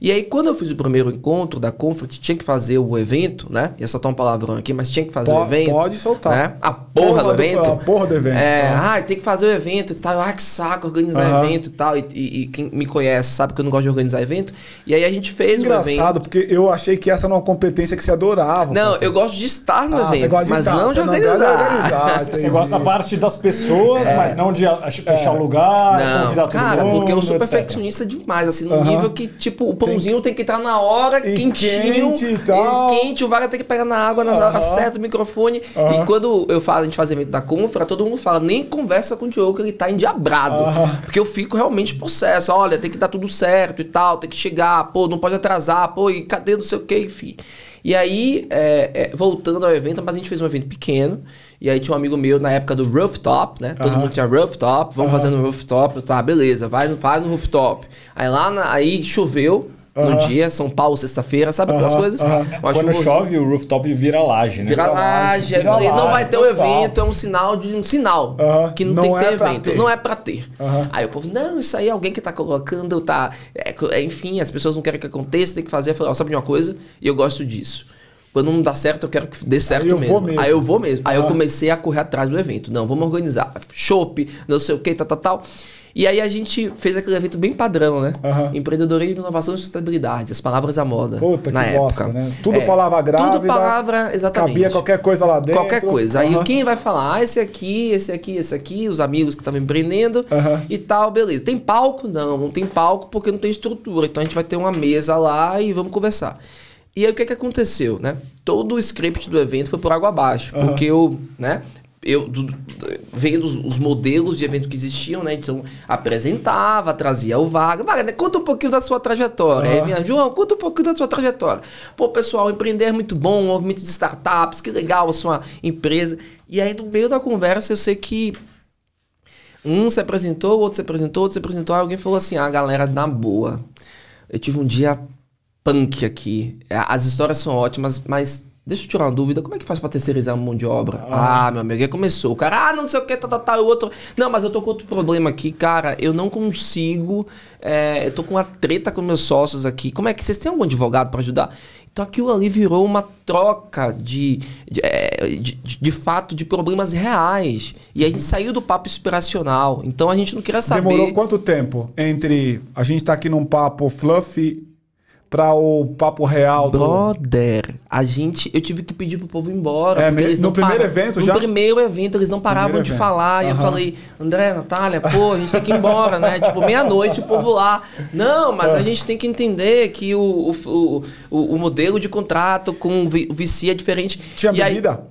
E aí, quando eu fiz o primeiro encontro da Conflict, tinha que fazer o evento, né? Ia soltar um palavrão aqui, mas tinha que fazer Po- o evento. pode soltar. Né? A porra, do evento. A porra do evento. É, ah, tem que fazer o evento e tal. Ah, que saco organizar Aham. evento e tal. E, e- e quem me conhece sabe que eu não gosto de organizar evento. E aí a gente fez o evento. Engraçado, porque eu achei que essa era uma competência que você adorava. Não, fazer. eu gosto de estar no Ah, você evento, gosta de mas estar, não de você não organizar. organizar. Você gosta da parte das pessoas, mas não de fechar o lugar, Não, convidar todo cara, mundo, porque eu sou etc. perfeccionista demais, assim, no Aham. nível que, tipo, o pãozinho tem, que entrar na hora, E quentinho, quente e tal. quente, o vaga tem que pegar na água nas Aham. horas certas, o microfone. E quando eu falo, a gente faz evento da Confra, todo mundo fala, nem conversa com o Diogo, que ele tá endiabrado. Porque eu fico realmente possesso, olha, tem que dar tudo certo e tal, tem que chegar, pô, não pode atrasar, pô, e cadê não sei o que, enfim. E aí, é, é, voltando ao evento, mas a gente fez um evento pequeno. E aí tinha um amigo meu na época do rooftop, né? Todo Aham. mundo tinha rooftop, vamos fazer no rooftop. Tá, beleza, vai, faz no rooftop. Aí lá, na- aí choveu no dia, São Paulo, sexta-feira, sabe aquelas coisas? Quando chuva- chove, o rooftop vira laje, né? Vira laje, aí vira falei, não laje, vai ter o total. evento, é um sinal de um sinal que não, não tem que ter é pra evento, ter. não é pra ter. Aí o povo, não, isso aí é alguém que tá colocando, tá, é, é, enfim, as pessoas não querem que aconteça, tem que fazer. Eu falei, ó, sabe de uma coisa? E eu gosto disso. Quando não dá certo, eu quero que dê certo eu mesmo. vou mesmo. Aí eu vou mesmo. Aí eu comecei a correr atrás do evento. Não, vamos organizar. Chopp, não sei o que, tal, tal, tal. E aí a gente fez aquele evento bem padrão, né? Aham. Empreendedorismo, inovação e sustentabilidade. As palavras à moda. Puta, na que época. bosta, né? Tudo É, palavra grávida. Tudo palavra, exatamente. Cabia qualquer coisa lá dentro. Qualquer coisa. Aí Aham. quem vai falar? Ah, esse aqui, esse aqui, esse aqui, os amigos que estavam empreendendo Aham. e tal, beleza. Tem palco? Não, não tem palco porque não tem estrutura. Então a gente vai ter uma mesa lá e vamos conversar. E aí o que que aconteceu, né? Todo o script do evento foi por água abaixo, porque eu, né? Eu, do- do- vendo os, os modelos de evento que existiam, né? Então, apresentava, trazia o. Vaga, né? conta um pouquinho da sua trajetória. Aí Aham. vinha, João, conta um pouquinho da sua trajetória. Pô, pessoal, empreender é muito bom, movimento de startups, que legal a sua empresa. E aí, no meio da conversa, eu sei que um se apresentou, outro se apresentou, outro se apresentou. Aí alguém falou assim: ah, galera, na boa. Eu tive um dia punk aqui. As histórias são ótimas, mas deixa eu tirar uma dúvida: como é que faz pra terceirizar mão de obra? Ah, meu amigo, aí começou. O cara, ah, não sei o que, tá, tá, tá, o outro. Não, mas eu tô com outro problema aqui, cara. Eu não consigo. é, eu tô com uma treta com meus sócios aqui. Como é que vocês têm algum advogado pra ajudar? Então aquilo ali virou uma troca de, de, é, de, de- de fato de problemas reais. E a gente saiu do papo inspiracional. Então a gente não queria saber. Demorou quanto tempo entre a gente tá aqui num papo fluffy pra o papo real do... Brother, a gente. Eu tive que pedir pro povo ir embora. É, eles no não primeiro param- evento no já? primeiro evento, eles não paravam de falar. E eu falei, André, Natália, pô, a gente tem que ir embora, né? tipo, meia-noite, o povo lá. Não, mas Ah. a gente tem que entender que o, o, o, o- modelo de contrato com o VC é diferente. Tinha E aí- bebida?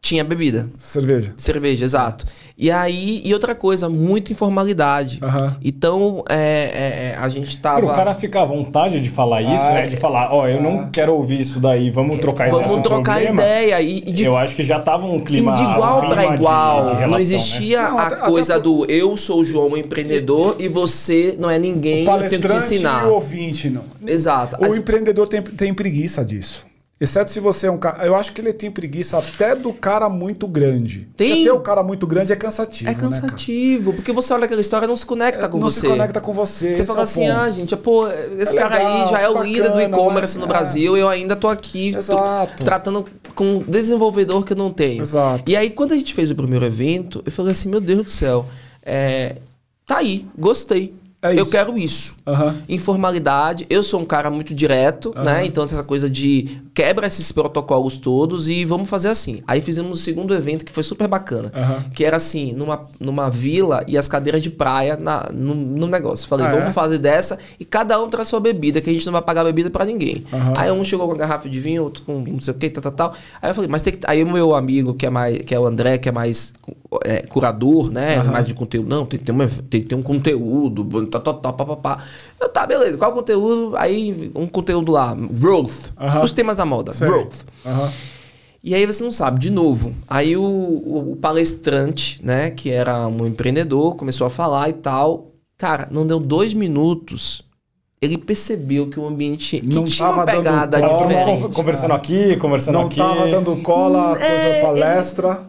Tinha bebida. Cerveja. Cerveja, exato. E aí, e outra coisa, muita informalidade. Aham. Então, é, é, a gente tava. Para o cara ficar à vontade de falar isso, Ah, né? De falar, ó, eu não quero ouvir isso daí, vamos trocar ideia. Vamos o trocar problema. ideia. E, e de, Eu acho que já tava um e clima. de igual um para de- igual. de relação, não né? existia Não, a até- coisa do eu sou o João, o empreendedor, e você não é ninguém, eu tenho que te ensinar. e o ouvinte, não. Exato. O A- empreendedor tem, tem preguiça disso. Exceto se você é um cara. Eu acho que ele tem preguiça até do cara muito grande. Tem. Porque ter o cara muito grande é cansativo. É Né, cansativo, porque você olha aquela história e não se conecta com não você. se conecta com você. Você fala é assim, ponto. ah, gente, pô, esse É cara legal, aí já é o líder do bacana, e-commerce né? no É. Brasil eu ainda tô aqui tô tratando com um desenvolvedor que eu não tenho. Exato. E aí, quando a gente fez o primeiro evento, eu falei assim, meu Deus do céu, é, tá aí, gostei. É eu quero isso. Aham. Informalidade, eu sou um cara muito direto, né? Então, essa coisa de quebra esses protocolos todos e vamos fazer assim. Aí fizemos o segundo evento que foi super bacana. Aham. Que era assim, numa, numa vila e as cadeiras de praia na, no, no negócio. Falei, Ah, vamos é? fazer dessa e cada um traz sua bebida, que a gente não vai pagar bebida pra ninguém. Aí um chegou com uma garrafa de vinho, outro com não sei o que, tal, tal, tal. Aí eu falei, mas tem que. Aí o meu amigo, que é mais, que é o André, que é mais é, curador, né? Mais de conteúdo. Não, tem que ter, uma, tem que ter um conteúdo, tal, tal, tal, pá, pá, pá. Eu, tá, beleza. Qual o conteúdo? Aí um conteúdo lá, growth. Aham. Os temas da moda, Sei. growth. Aham. E aí você não sabe, de novo. Aí o, o- o palestrante, né, que era um empreendedor, começou a falar e tal. Cara, não deu dois minutos. Ele percebeu que o ambiente que Não tinha uma tava dando pegada cola. Diferente. con- conversando aqui, conversando Não aqui. tava dando cola, coisa É, palestra.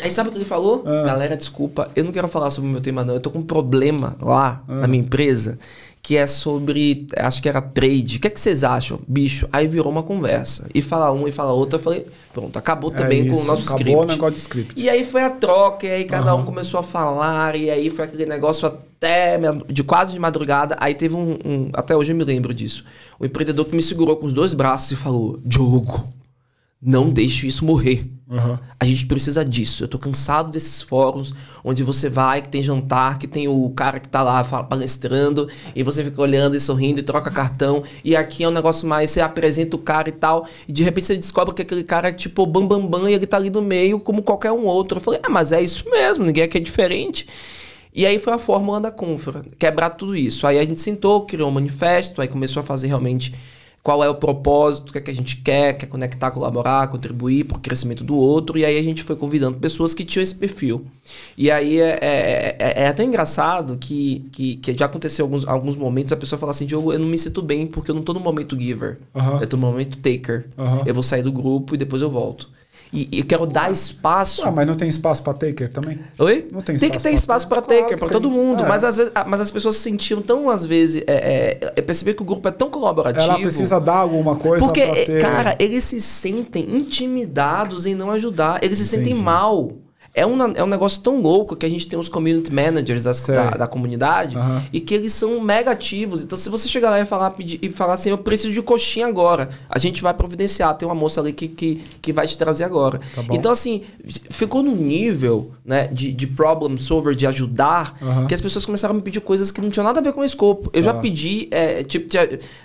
Aí sabe o que ele falou? Ah. Galera, desculpa, eu não quero falar sobre o meu tema, não. Eu tô com um problema lá Ah. na minha empresa que é sobre. Acho que era trade. O que, é que vocês acham? Bicho, aí virou uma conversa. E fala um e fala outro. Eu falei, pronto, acabou também é com o nosso acabou script. o negócio de script. E aí foi a troca, e aí cada um começou a falar, e aí foi aquele negócio até de quase de madrugada. Aí teve um, um- Até hoje eu me lembro disso. O empreendedor que me segurou com os dois braços e falou: Diogo, não deixe isso morrer. Aham. A gente precisa disso. Eu tô cansado desses fóruns onde você vai, que tem jantar, que tem o cara que tá lá palestrando, e você fica olhando e sorrindo e troca cartão. E aqui é um negócio mais, você apresenta o cara e tal, e de repente você descobre que aquele cara é tipo bambambam bam, bam, e ele tá ali no meio como qualquer um outro. Eu falei, é, mas é isso mesmo, ninguém aqui é diferente. E aí foi a fórmula da Confra, quebrar tudo isso. Aí a gente sentou, criou um manifesto, aí começou a fazer realmente qual é o propósito, o que, é que a gente quer, quer conectar, colaborar, contribuir para o crescimento do outro. E aí a gente foi convidando pessoas que tinham esse perfil. E aí é, é, é- é até engraçado que, que, que já aconteceu alguns, alguns momentos a pessoa fala assim, Diogo, eu não me sinto bem porque eu não tô no momento giver. Eu tô no momento taker. Eu vou sair do grupo e depois eu volto. E, e eu quero dar espaço Ah, mas não tem espaço pra taker também? Oi? Não tem que espaço ter pra espaço para taker. Claro que para tem. todo mundo. É. Mas, às vezes, mas as pessoas se sentiam tão, às vezes, é, é, é perceber que o grupo é tão colaborativo. Ela precisa dar alguma coisa Porque, pra ter... cara, eles se sentem intimidados em não ajudar. Eles se sentem Entendi. mal. É um, é um negócio tão louco que a gente tem os community managers das- da, da comunidade Aham. e que eles são mega ativos. Então, se você chegar lá e falar, pedir, e falar assim, eu preciso de coxinha agora, a gente vai providenciar. Tem uma moça ali que, que, que vai te trazer agora. Tá então, assim, ficou num nível né, de, de problem solver, de ajudar, Aham. que as pessoas começaram a me pedir coisas que não tinham nada a ver com o escopo. Eu já Tá. pedi, é, tipo,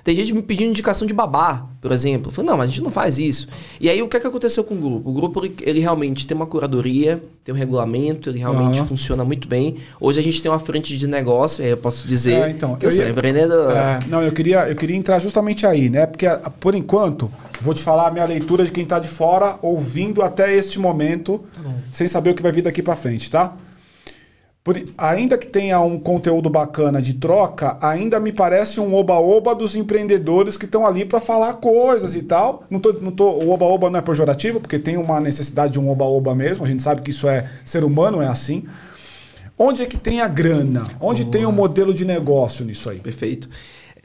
tem gente me pedindo indicação de babá, por exemplo. Eu falei, não, mas a gente não faz isso. E aí, o que, é que aconteceu com o grupo? O grupo, ele, ele realmente tem uma curadoria, tem um regulamento, ele realmente Aham. funciona muito bem. Hoje a gente tem uma frente de negócio, eu posso dizer É, então, que eu, eu sou ia- empreendedor. É, não, eu queria, eu queria entrar justamente aí, né? Porque, por enquanto, vou te falar a minha leitura de quem tá de fora, ouvindo até este momento, sem saber o que vai vir daqui pra frente, tá? Por- ainda que tenha um conteúdo bacana de troca, ainda me parece um oba-oba dos empreendedores que estão ali para falar coisas e tal. Não tô, não tô, o oba-oba não é pejorativo, porque tem uma necessidade de um oba-oba mesmo. A gente sabe que isso é ser humano, é assim. Onde é que tem a grana? Onde tem o modelo de negócio nisso aí? Perfeito.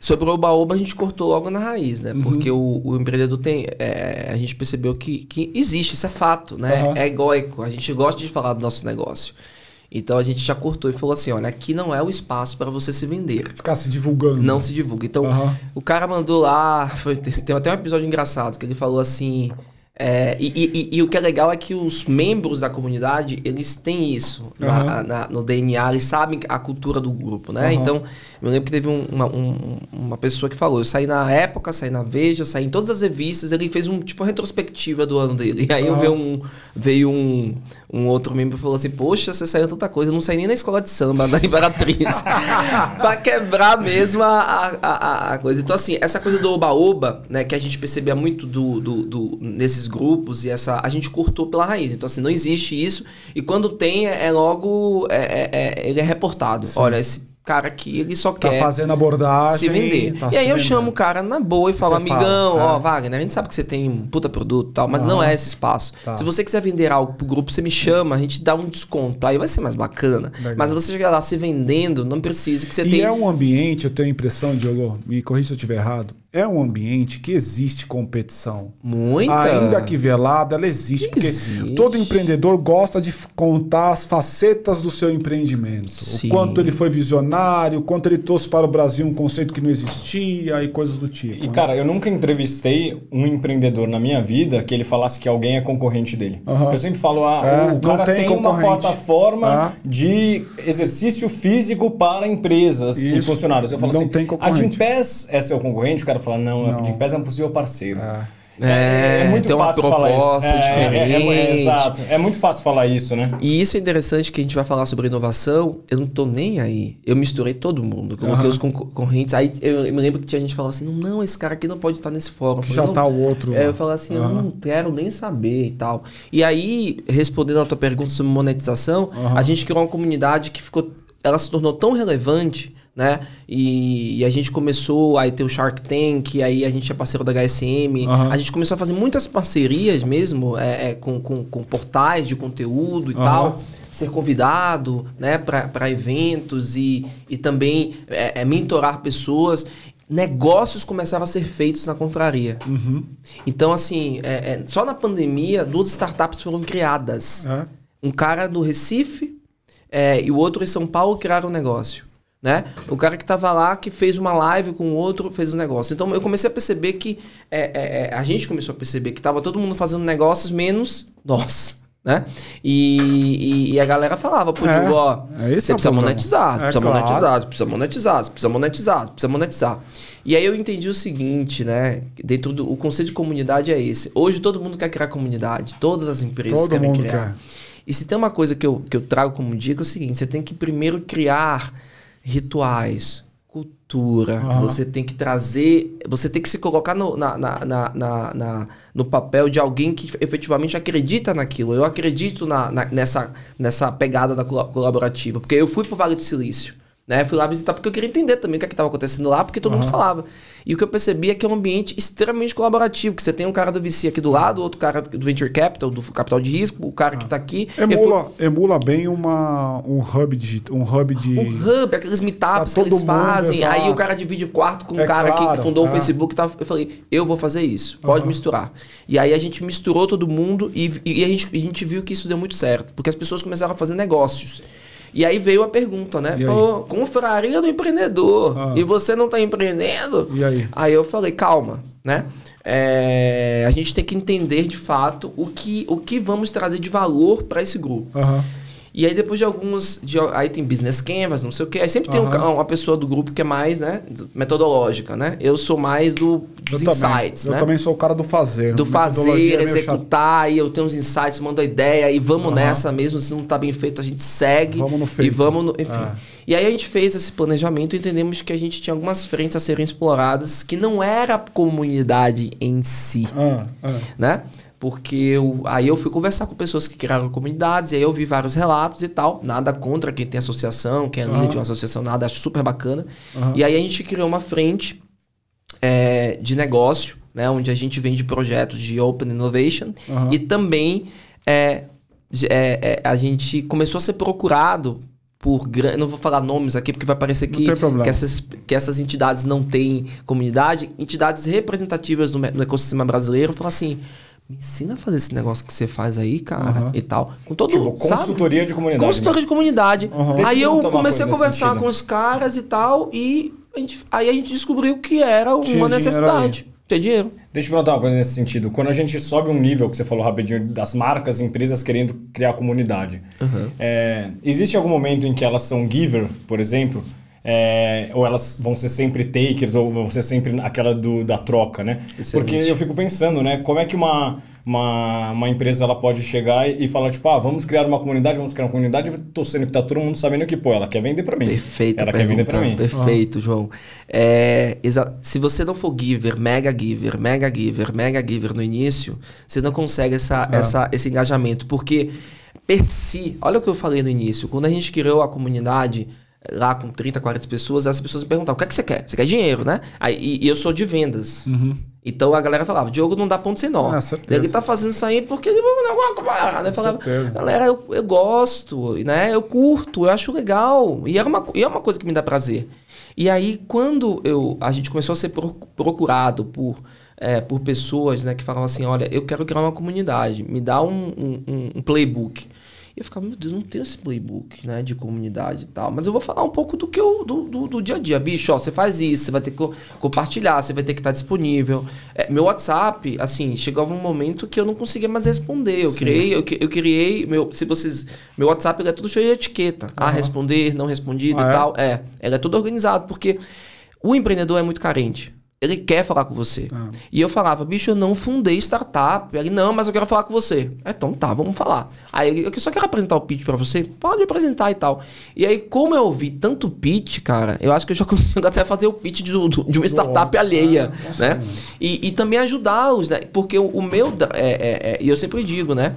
Sobre o Oba-Oba, a gente cortou logo na raiz, Uhum. né? Porque o, o empreendedor tem. é, a gente percebeu que, que existe, isso é fato, né? Aham. É egóico. A gente gosta de falar do nosso negócio. Então a gente já cortou e falou assim: olha, aqui não é o espaço para você se vender. Ficar se divulgando. Não se divulga. Então, Aham. o cara mandou lá. foi- tem até um episódio engraçado que ele falou assim. É, e, e, e, o que é legal é que os membros da comunidade, eles têm isso uhum. na, na, no DNA, eles sabem a cultura do grupo, né? Uhum. Então, eu lembro que teve um, uma, um, uma pessoa que falou, eu saí na época, saí na Veja, saí em todas as revistas, ele fez um tipo uma retrospectiva do ano dele. E aí uhum. veio, um, veio um, um outro membro e falou assim, poxa, você saiu tanta coisa, eu não saí nem na escola de samba da Imperatriz. pra quebrar mesmo a, a, a, coisa. Então, assim, essa coisa do oba-oba, né, que a gente percebia muito do, do, do nesses grupos e essa a gente cortou pela raiz. Então assim, não existe isso e quando tem é, é logo é, é, é, ele é reportado. Sim. Olha, esse cara aqui, ele só tá quer fazendo abordagem, se vender. Tá e aí eu chamo o cara na boa e falo, amigão, fala, ó, é. Wagner, a gente sabe que você tem um puta produto e tal, mas não é esse espaço. Tá. Se você quiser vender algo pro grupo, você me chama, a gente dá um desconto. Aí vai ser mais bacana. Legal. Mas você chegar lá se vendendo, não precisa que você e tenha. E é um ambiente, eu tenho a impressão, Diogo, me corrija se eu estiver errado é um ambiente que existe competição. Muita. Ainda que velada, ela existe. Porque existe. todo empreendedor gosta de contar as facetas do seu empreendimento. Sim. O quanto ele foi visionário, o quanto ele trouxe para o Brasil um conceito que não existia e coisas do tipo. E, né? cara, eu nunca entrevistei um empreendedor na minha vida que ele falasse que alguém é concorrente dele. Uhum. Eu sempre falo, ah, é, o cara tem, tem uma plataforma ah. de exercício físico para empresas Isso. e funcionários. Eu falo não assim, tem concorrente. a Gimpass é seu concorrente? O cara fala, não, não. a Gimpass é um possível parceiro. É. É, é, muito tem fácil uma proposta falar isso. diferente. É, é, é, exato. É muito fácil falar isso, né? E isso é interessante que a gente vai falar sobre inovação. Eu não tô nem aí. Eu misturei todo mundo. Coloquei uhum. os concorrentes. Aí eu, me lembro que tinha gente que falava assim: não, esse cara aqui não pode estar nesse fórum. Já falei, tá o outro. É, eu falava assim: uhum. eu não quero nem saber e tal. E aí, respondendo a tua pergunta sobre monetização, uhum. a gente criou uma comunidade que ficou. Ela se tornou tão relevante né? E, e, a gente começou, aí ter o Shark Tank, aí a gente é parceiro da HSM. Uhum. A gente começou a fazer muitas parcerias mesmo é, é, com, com, com, portais de conteúdo e uhum. tal. Ser convidado né, para eventos e, e também é, é, mentorar pessoas negócios começaram a ser feitos na confraria. Uhum. Então, assim, é, é, só na pandemia, duas startups foram criadas. Um cara do Recife é, e o outro em São Paulo criaram um negócio né? O cara que estava lá, que fez uma live com o outro, fez um negócio. Então eu comecei a perceber que é, é, é a gente começou a perceber que estava todo mundo fazendo negócios menos nós. Né? E, e, e a galera falava, pô, é, ó, é você precisa monetizar, precisa claro. monetizar, precisa monetizar, precisa monetizar, precisa monetizar. E aí eu entendi o seguinte, né? Dentro do o conceito de comunidade é esse. Hoje todo mundo quer criar comunidade, todas as empresas todo querem criar. Quer. E se tem uma coisa que eu, que eu trago como dica é o seguinte: você tem que primeiro criar rituais, cultura. Uhum. Você tem que trazer. Você tem que se colocar no, na, na, na, na, no papel de alguém que efetivamente acredita naquilo. Eu acredito na, na, nessa, nessa pegada da colaborativa. Porque eu fui pro Vale do Silício. Né? Fui lá visitar porque eu queria entender também o que é estava acontecendo lá, porque todo uhum. mundo falava. E o que eu percebi é que é um ambiente extremamente colaborativo, que você tem um cara do VC aqui do lado, outro cara do Venture Capital, do capital de risco, o cara ah. que está aqui. Emula, fui... emula bem uma, um hub de. Um hub de. Um hub, aqueles meetups tá que eles fazem. Exato. Aí o cara divide o quarto com o é um cara claro, que fundou é. o Facebook. Tá, eu falei, eu vou fazer isso, pode uhum. misturar. E aí a gente misturou todo mundo e, e a, gente, a gente viu que isso deu muito certo, porque as pessoas começaram a fazer negócios. E aí veio a pergunta, né? Pô, confraria do empreendedor. Ah. E você não está empreendendo? E aí? Aí eu falei, calma, né? É, a gente tem que entender de fato o que, o que vamos trazer de valor para esse grupo. Uhum. E aí depois de alguns. De, aí tem business canvas, não sei o quê. Aí sempre uhum. tem um, uma pessoa do grupo que é mais, né? Metodológica, né? Eu sou mais do, dos eu insights, também. né? Eu também sou o cara do fazer. Do fazer, é executar, e eu tenho uns insights, mando a ideia, e vamos uhum. nessa mesmo. Se não tá bem feito, a gente segue. Vamos no feito. E vamos no. Enfim. É. E aí a gente fez esse planejamento e entendemos que a gente tinha algumas frentes a serem exploradas que não era a comunidade em si. Ah. Né? Porque eu, aí eu fui conversar com pessoas que criaram comunidades, e aí eu vi vários relatos e tal. Nada contra quem tem associação, quem é líder de uma associação, nada, acho super bacana. Uhum. E aí a gente criou uma frente é, de negócio, né, onde a gente vende projetos de Open Innovation uhum. e também é, é, é, a gente começou a ser procurado por não vou falar nomes aqui porque vai parecer que, que, essas, que essas entidades não têm comunidade, entidades representativas no, no ecossistema brasileiro falam assim me ensina a fazer esse negócio que você faz aí, cara, uhum. e tal. Com todo tipo, consultoria sabe? de comunidade. Consultoria de comunidade. Uhum. Aí eu comecei a conversar com os caras e tal, e a gente, aí a gente descobriu que era uma necessidade. Ter dinheiro. Deixa eu perguntar uma coisa nesse sentido. Quando a gente sobe um nível, que você falou rapidinho, das marcas, empresas querendo criar comunidade, é, existe algum momento em que elas são giver, por exemplo? É, ou elas vão ser sempre takers, ou vão ser sempre aquela do, da troca, né? Excelente. Porque eu fico pensando, né? Como é que uma, uma, uma empresa ela pode chegar e, e falar, tipo, ah, vamos criar uma comunidade, vamos criar uma comunidade, sendo que tá todo mundo sabendo que, pô, ela quer vender pra mim. Perfeito. Ela quer vender pra mim. Perfeito, João. É, se você não for giver, mega giver, mega giver, mega giver no início, você não consegue essa, essa, esse engajamento. Porque, per si, olha o que eu falei no início, quando a gente criou a comunidade lá com 30, 40 pessoas, as pessoas me perguntavam, o que é que você quer? Você quer dinheiro, né? Aí, e, e eu sou de vendas. Então a galera falava, Diogo não dá ponto sem nó. Ah, ele tá fazendo isso aí porque ele. Eu falava, certeza. galera, eu, eu gosto, né? Eu curto, eu acho legal. E é uma, e é uma coisa que me dá prazer. E aí, quando eu, a gente começou a ser pro- procurado por, é, por pessoas né, que falavam assim: olha, eu quero criar uma comunidade, me dá um- um- um playbook. E eu ficava, meu Deus, não tenho esse playbook né, de comunidade e tal. Mas eu vou falar um pouco do que eu, do, do, do dia a dia. Bicho, ó, você faz isso, você vai ter que co- compartilhar, você vai ter que estar disponível. É, meu WhatsApp, assim, chegava um momento que eu não conseguia mais responder. Eu criei, eu, eu criei, meu, se vocês. Meu WhatsApp ele é tudo cheio de etiqueta. Ah, responder, não respondido Ah, e é? tal. É, ele é tudo organizado, porque o empreendedor é muito carente. Ele quer falar com você. Ah. E eu falava, bicho, eu não fundei startup. Ele, não, mas eu quero falar com você. "É, Então tá, vamos falar. Aí ele, eu só quero apresentar o pitch pra você. Pode apresentar e tal. E aí, como eu ouvi tanto pitch, cara, eu acho que eu já consigo até fazer o pitch de, de uma startup outro. alheia, Ah, né? E, e também ajudá-los, né? Porque o, o meu, da- é, é, é, e eu sempre digo, né?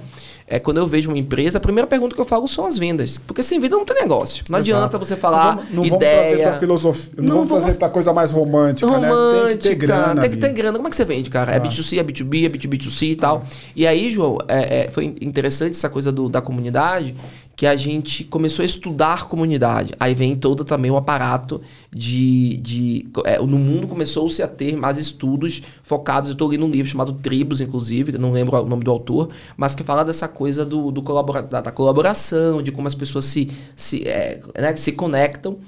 É, quando eu vejo uma empresa, a primeira pergunta que eu falo são as vendas. Porque sem venda não tem negócio. Não Exato. adianta você falar Não vamos, não ideia. vamos trazer pra filosofia, não, Não vamos vamos- trazer pra coisa mais romântica, né? Tem que ter romântica, grana. tem que ter grana. Como é que você vende, cara? É Ah. B2C, é B2B, é B2B2C e tal. E aí, João, é, é, foi interessante essa coisa do- da comunidade, que a gente começou a estudar comunidade. Aí vem todo também o aparato de... de é, no mundo começou-se a ter mais estudos focados, eu estou lendo um livro chamado Tribos, inclusive, eu não lembro o nome do autor, mas que fala dessa coisa do, do colabora, da, da colaboração, de como as pessoas se, se, é, né, se conectam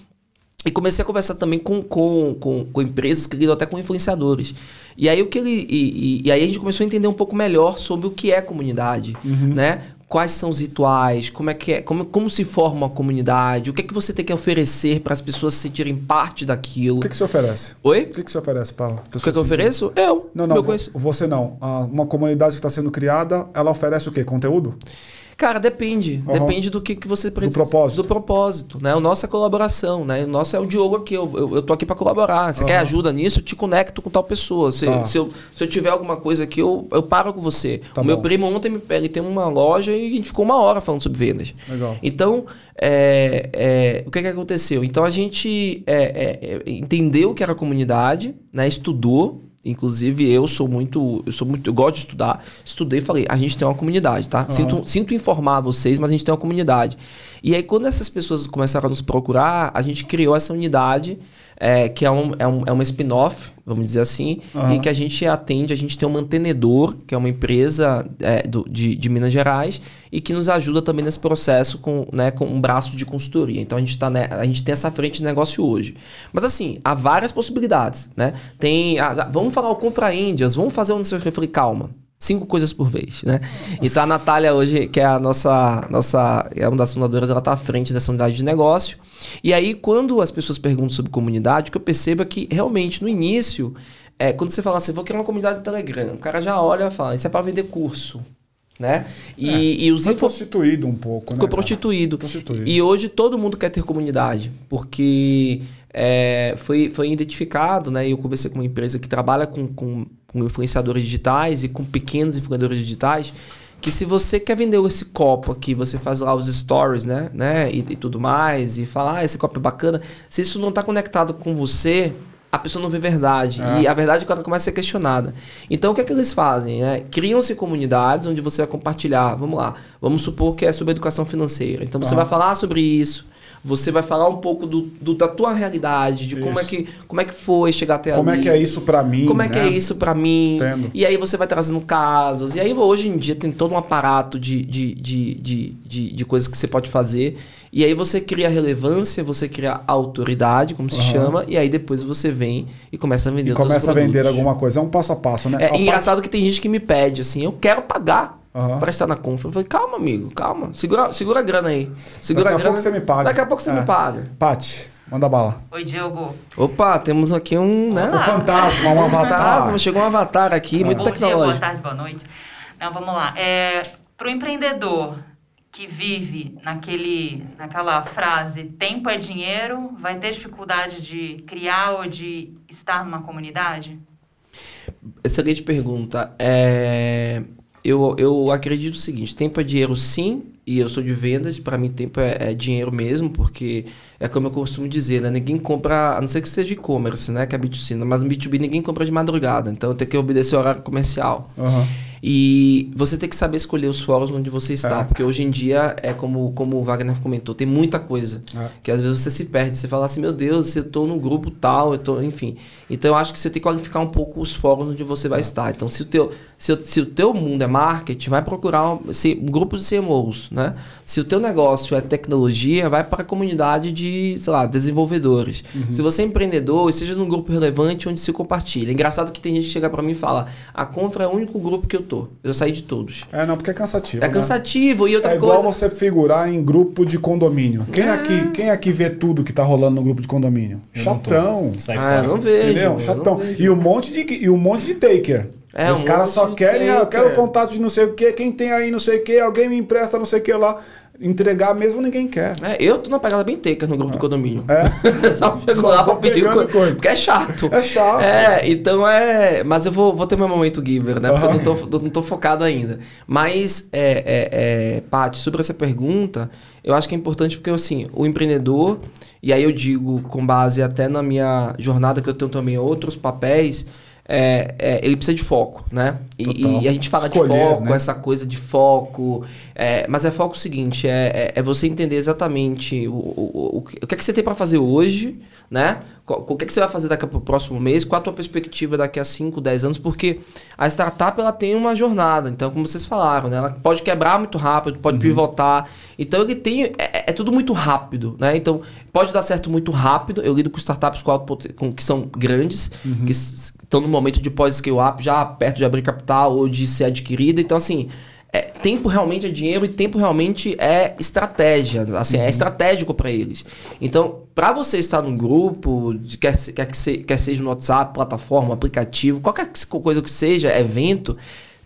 e comecei a conversar também com, com, com, com empresas que lidam até com influenciadores. E aí, o que ele, e, e- e aí a gente começou a entender um pouco melhor sobre o que é comunidade, né? Quais são os rituais, como é que é, como, como se forma uma comunidade, o que é que você tem que oferecer para as pessoas se sentirem parte daquilo. O que, que você oferece? Oi? O que, que você oferece, Paulo? O que, é que eu ofereço? Eu. Não, não, você não. Ah, Uma comunidade que está sendo criada, ela oferece o quê? Conteúdo? Cara, depende. Aham. Depende do que, que você precisa. propósito. Do propósito, né? O nosso é colaboração, né? O nosso é o Diogo aqui. Eu, eu, eu tô aqui para colaborar. Você quer ajuda nisso? Eu te conecto com tal pessoa. Se, Tá. se, eu, se eu tiver alguma coisa aqui, eu, eu paro com você. Tá o meu bom. primo ontem ele tem uma loja e a gente ficou uma hora falando sobre vendas. Legal. Então, é, é, o que, que aconteceu? Então a gente é, é, é, entendeu o que era comunidade, né? Estudou. Inclusive, eu sou muito. Eu sou muito. Eu gosto de estudar. Estudei e falei, a gente tem uma comunidade, tá? Sinto, sinto informar vocês, mas a gente tem uma comunidade. E aí, quando essas pessoas começaram a nos procurar, a gente criou essa unidade, é, que é, um, é, um, é uma spin-off, vamos dizer assim, Aham. e que a gente atende, a gente tem um mantenedor, que é uma empresa é, do- de, de Minas Gerais, e que nos ajuda também nesse processo com, né, com um braço de consultoria. Então a gente, tá, né, a gente tem essa frente de negócio hoje. Mas assim, há várias possibilidades. Né? Tem. ah, vamos falar o Confra Índias, vamos fazer um. Eu falei, calma. Cinco coisas por vez, né? Então a Natália hoje, que é a nossa, nossa é uma das fundadoras, ela está à frente dessa unidade de negócio. E aí, quando as pessoas perguntam sobre comunidade, o que eu percebo é que realmente no início, é, quando você fala assim, vou criar uma comunidade no Telegram, o cara já olha e fala, isso é para vender curso. Né? E, e os Foi info- prostituído um pouco, Ficou né? prostituído. Prostituído. E hoje todo mundo quer ter comunidade, porque é, foi, foi identificado, né? Eu conversei com uma empresa que trabalha com, com, com influenciadores digitais e com pequenos influenciadores digitais. Que se você quer vender esse copo aqui, você faz lá os stories, né? né e, e tudo mais, e fala, ah, esse copo é bacana. Se isso não está conectado com você, a pessoa não vê verdade. É. E a verdade é que ela começa a ser questionada. Então, o que é que eles fazem? Né? Criam-se comunidades onde você vai compartilhar. Vamos lá. Vamos supor que é sobre educação financeira. Então, você vai falar sobre isso. Você vai falar um pouco do, do da tua realidade, de como é, que, como é que foi chegar até como ali. Como é que é isso para mim? Como é que né? é isso para mim? Entendo. E aí você vai trazendo casos. E aí hoje em dia tem todo um aparato de, de, de, de, de, de coisas que você pode fazer. E aí você cria relevância, você cria autoridade, como se Uhum. chama, e aí depois você vem e começa a vender E começa a vender alguma coisa. É um passo a passo, né? É, A engraçado que tem gente que me pede assim, eu quero pagar Aham. pra estar na confa. Eu falei, calma, amigo, calma. Segura, segura a grana aí. Segura Daqui a a grana. pouco você me paga. Daqui a pouco você É. me paga. Pati, manda bala. Oi, Diogo. Opa, temos aqui um, né? O fantasma, um avatar. Fantasma, chegou um avatar aqui, muito Bom dia, boa tecnológico. tarde, boa noite. Não, vamos lá. É, Para o empreendedor que vive naquele, naquela frase tempo é dinheiro, vai ter dificuldade de criar ou de estar numa comunidade? Excelente pergunta. É, eu, eu acredito o seguinte: tempo é dinheiro, sim, e eu sou de vendas. Para mim, tempo é, é dinheiro mesmo, porque é como eu costumo dizer, né? Ninguém compra, a não ser que seja e-commerce, né? Que é B2C, mas no B2B ninguém compra de madrugada, então tenho que obedecer o horário comercial. Aham. E você tem que saber escolher os fóruns onde você está, É. porque hoje em dia é como, como o Wagner comentou, tem muita coisa. É. Que às vezes você se perde, você fala assim, meu Deus, eu estou no grupo tal, eu tô, enfim. Então eu acho que você tem que qualificar um pouco os fóruns onde você vai estar. Então se o teu, se, se o teu mundo é marketing, vai procurar um, se, grupo de CMOs, né? Se o teu negócio é tecnologia, vai para a comunidade de, sei lá, desenvolvedores. Se você é empreendedor, esteja num grupo relevante onde se compartilha. Engraçado que tem gente que chega para mim e fala, a Confra é o único grupo que eu tô. Eu saí de todos. É, não, porque é cansativo. É né? cansativo e outra É igual coisa... você figurar em grupo de condomínio. Quem, aqui, quem aqui vê tudo que tá rolando no grupo de condomínio? Eu não. Chatão. Sai Ah, fora. eu não vejo. Entendeu? eu Chatão. não vejo. E um monte de, e um monte de taker. É, Os um caras só querem, ah, eu quero contato de não sei o que, quem tem aí não sei o que, alguém me empresta não sei o que lá. Entregar mesmo ninguém quer. É, eu tô na pegada bem teca no grupo do condomínio. É. Só chego Só lá pra pedir coisa. Porque é chato. É chato. É, então é. Mas eu vou, vou ter meu momento giver, né? Porque eu não tô, não tô focado ainda. Mas, é, é, é, Paty, sobre essa pergunta, eu acho que é importante porque, assim, o empreendedor, e aí eu digo com base até na minha jornada, que eu tenho também outros papéis. É, é, ele precisa de foco, né? E, e a gente fala Escolher, de foco, né? essa coisa de foco. é, mas é foco o seguinte: é, é, é você entender exatamente o, o, o, o que é que você tem para fazer hoje, né? O que é que você vai fazer daqui para o próximo mês? Qual a tua perspectiva daqui a 5, 10 anos? Porque a startup ela tem uma jornada, então, como vocês falaram, né? Ela pode quebrar muito rápido, Uhum. pode pivotar. Então, ele tem. É, é tudo muito rápido, né? Então, pode dar certo muito rápido. Eu lido com startups com alto com, que são grandes, Uhum. que estão no momento de pós-scale-up, já perto de abrir capital ou de ser adquirida. Então, assim, é, tempo realmente é dinheiro e tempo realmente é estratégia. Assim, é estratégico para eles. Então, para você estar num grupo, de- quer, quer, que se- quer seja no WhatsApp, plataforma, aplicativo, qualquer que- coisa que seja, evento,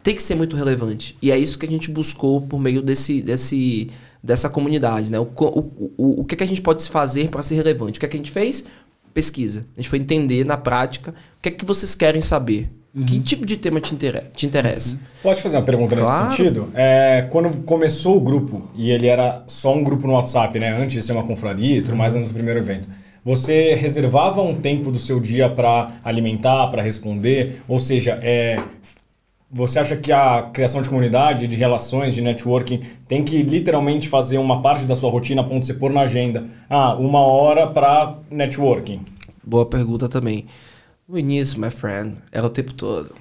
tem que ser muito relevante. E é isso que a gente buscou por meio desse, desse, dessa comunidade. Né? O, o, o, o que, é que a gente pode fazer para ser relevante? O que, é que a gente fez? Pesquisa. A gente foi entender na prática o que é que vocês querem saber. Que tipo de tema te, te interessa? Posso fazer uma pergunta nesse Claro. sentido? É, quando começou o grupo, e ele era só um grupo no WhatsApp, né? Antes de ser uma confraria e tudo mais, antes do primeiro evento. Você reservava um tempo do seu dia para alimentar, para responder? Ou seja, é, você acha que a criação de comunidade, de relações, de networking, tem que literalmente fazer uma parte da sua rotina a ponto de você pôr na agenda? Ah, uma hora para networking. Boa pergunta também. No início, my friend, era o tempo todo.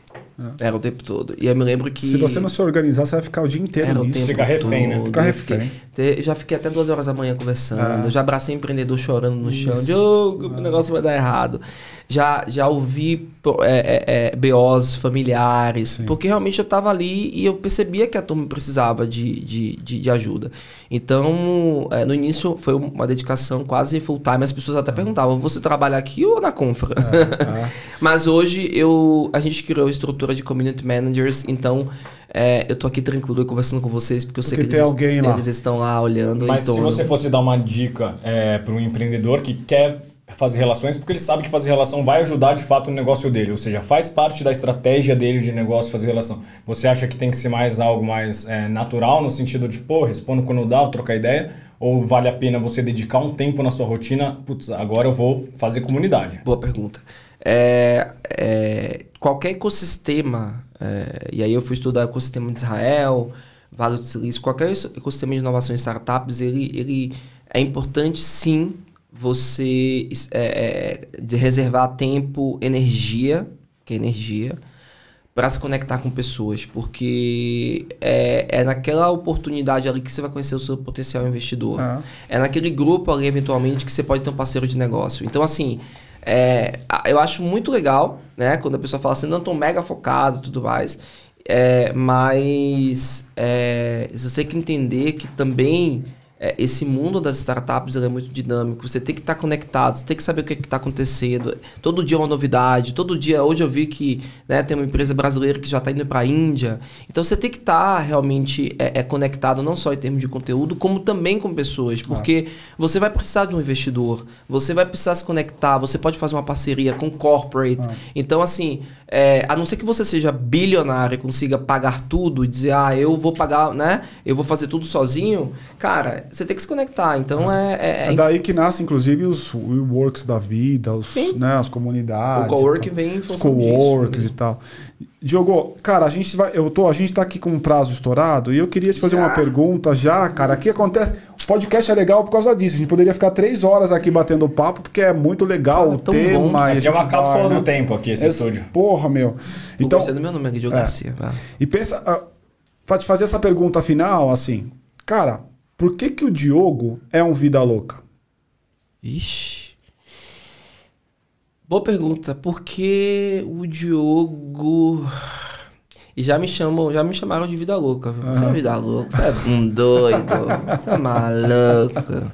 Era o tempo todo. E eu me lembro que. Se você não se organizar, você vai ficar o dia inteiro Era o nisso. tempo Fica refém, né? todo. Fica Eu refém. fiquei- te- já fiquei até duas horas da manhã conversando. Ah. Já abracei empreendedor chorando no chão. Isso. Diogo, o negócio vai dar errado. Já, já ouvi é, é, é, BOs familiares. Sim. Porque realmente eu tava ali e eu percebia que a turma precisava de, de, de, de ajuda. Então, é, no início foi uma dedicação quase full time. As pessoas até perguntavam: você trabalha aqui ou na Confra? Ah, Mas hoje eu, a gente criou a estrutura de community managers, então é, eu tô aqui tranquilo conversando com vocês, porque eu sei Porque que tem eles, eles estão lá olhando Mas em se torno. você fosse dar uma dica é, para um empreendedor que quer fazer relações, porque ele sabe que fazer relação vai ajudar de fato no negócio dele, ou seja, faz parte da estratégia dele de negócio fazer relação. Você acha que tem que ser mais algo mais é, natural, no sentido de, pô, respondo quando dá, trocar ideia, ou vale a pena você dedicar um tempo na sua rotina, putz, agora eu vou fazer comunidade? Boa pergunta. É, é, qualquer ecossistema, é, e aí eu fui estudar o ecossistema de Israel, Vale do Silício, qualquer ecossistema de inovação em startups, ele, ele é importante sim você é, é, de reservar tempo, energia, que é energia, para se conectar com pessoas, porque é, é naquela oportunidade ali que você vai conhecer o seu potencial investidor. Ah. É naquele grupo ali, eventualmente, que você pode ter um parceiro de negócio. Então, assim, é, eu acho muito legal, né? Quando a pessoa fala assim, não, estou mega focado tudo mais. É, mas é, você tem que entender que também é, esse mundo das startups é muito dinâmico. Você tem que estar tá conectado, você tem que saber o que está acontecendo. Todo dia é uma novidade. Todo dia, hoje eu vi que né, tem uma empresa brasileira que já está indo para a Índia. Então você tem que estar tá realmente é, é, conectado, não só em termos de conteúdo, como também com pessoas. Porque ah. você vai precisar de um investidor, você vai precisar se conectar, você pode fazer uma parceria com corporate. Ah. Então, assim, é, a não ser que você seja bilionário e consiga pagar tudo e dizer, ah, eu vou pagar, né? Eu vou fazer tudo sozinho, cara você tem que se conectar. Então é. É, é, é daí que nasce, inclusive, os works da vida, os, né, as comunidades. O coworking vem em Os coworks e tal. Diogo, cara, a gente vai. Eu tô, a gente tá aqui com um prazo estourado e eu queria te fazer já? uma pergunta já, cara. O que acontece? O podcast é legal por causa disso. A gente poderia ficar três horas aqui batendo papo, porque é muito legal o tema. É, é uma cápsula né? do tempo aqui, esse, esse estúdio. Porra, meu. Então, Você do meu nome aqui, Diogo é. Garcia. E pensa, uh, pra te fazer essa pergunta final, assim, cara, por que, que o Diogo é um vida louca? Ixi. Boa pergunta. Porque o Diogo. E já me chamam, já me chamaram de vida louca. Viu? Você é vida louca, você é um doido, você é maluco.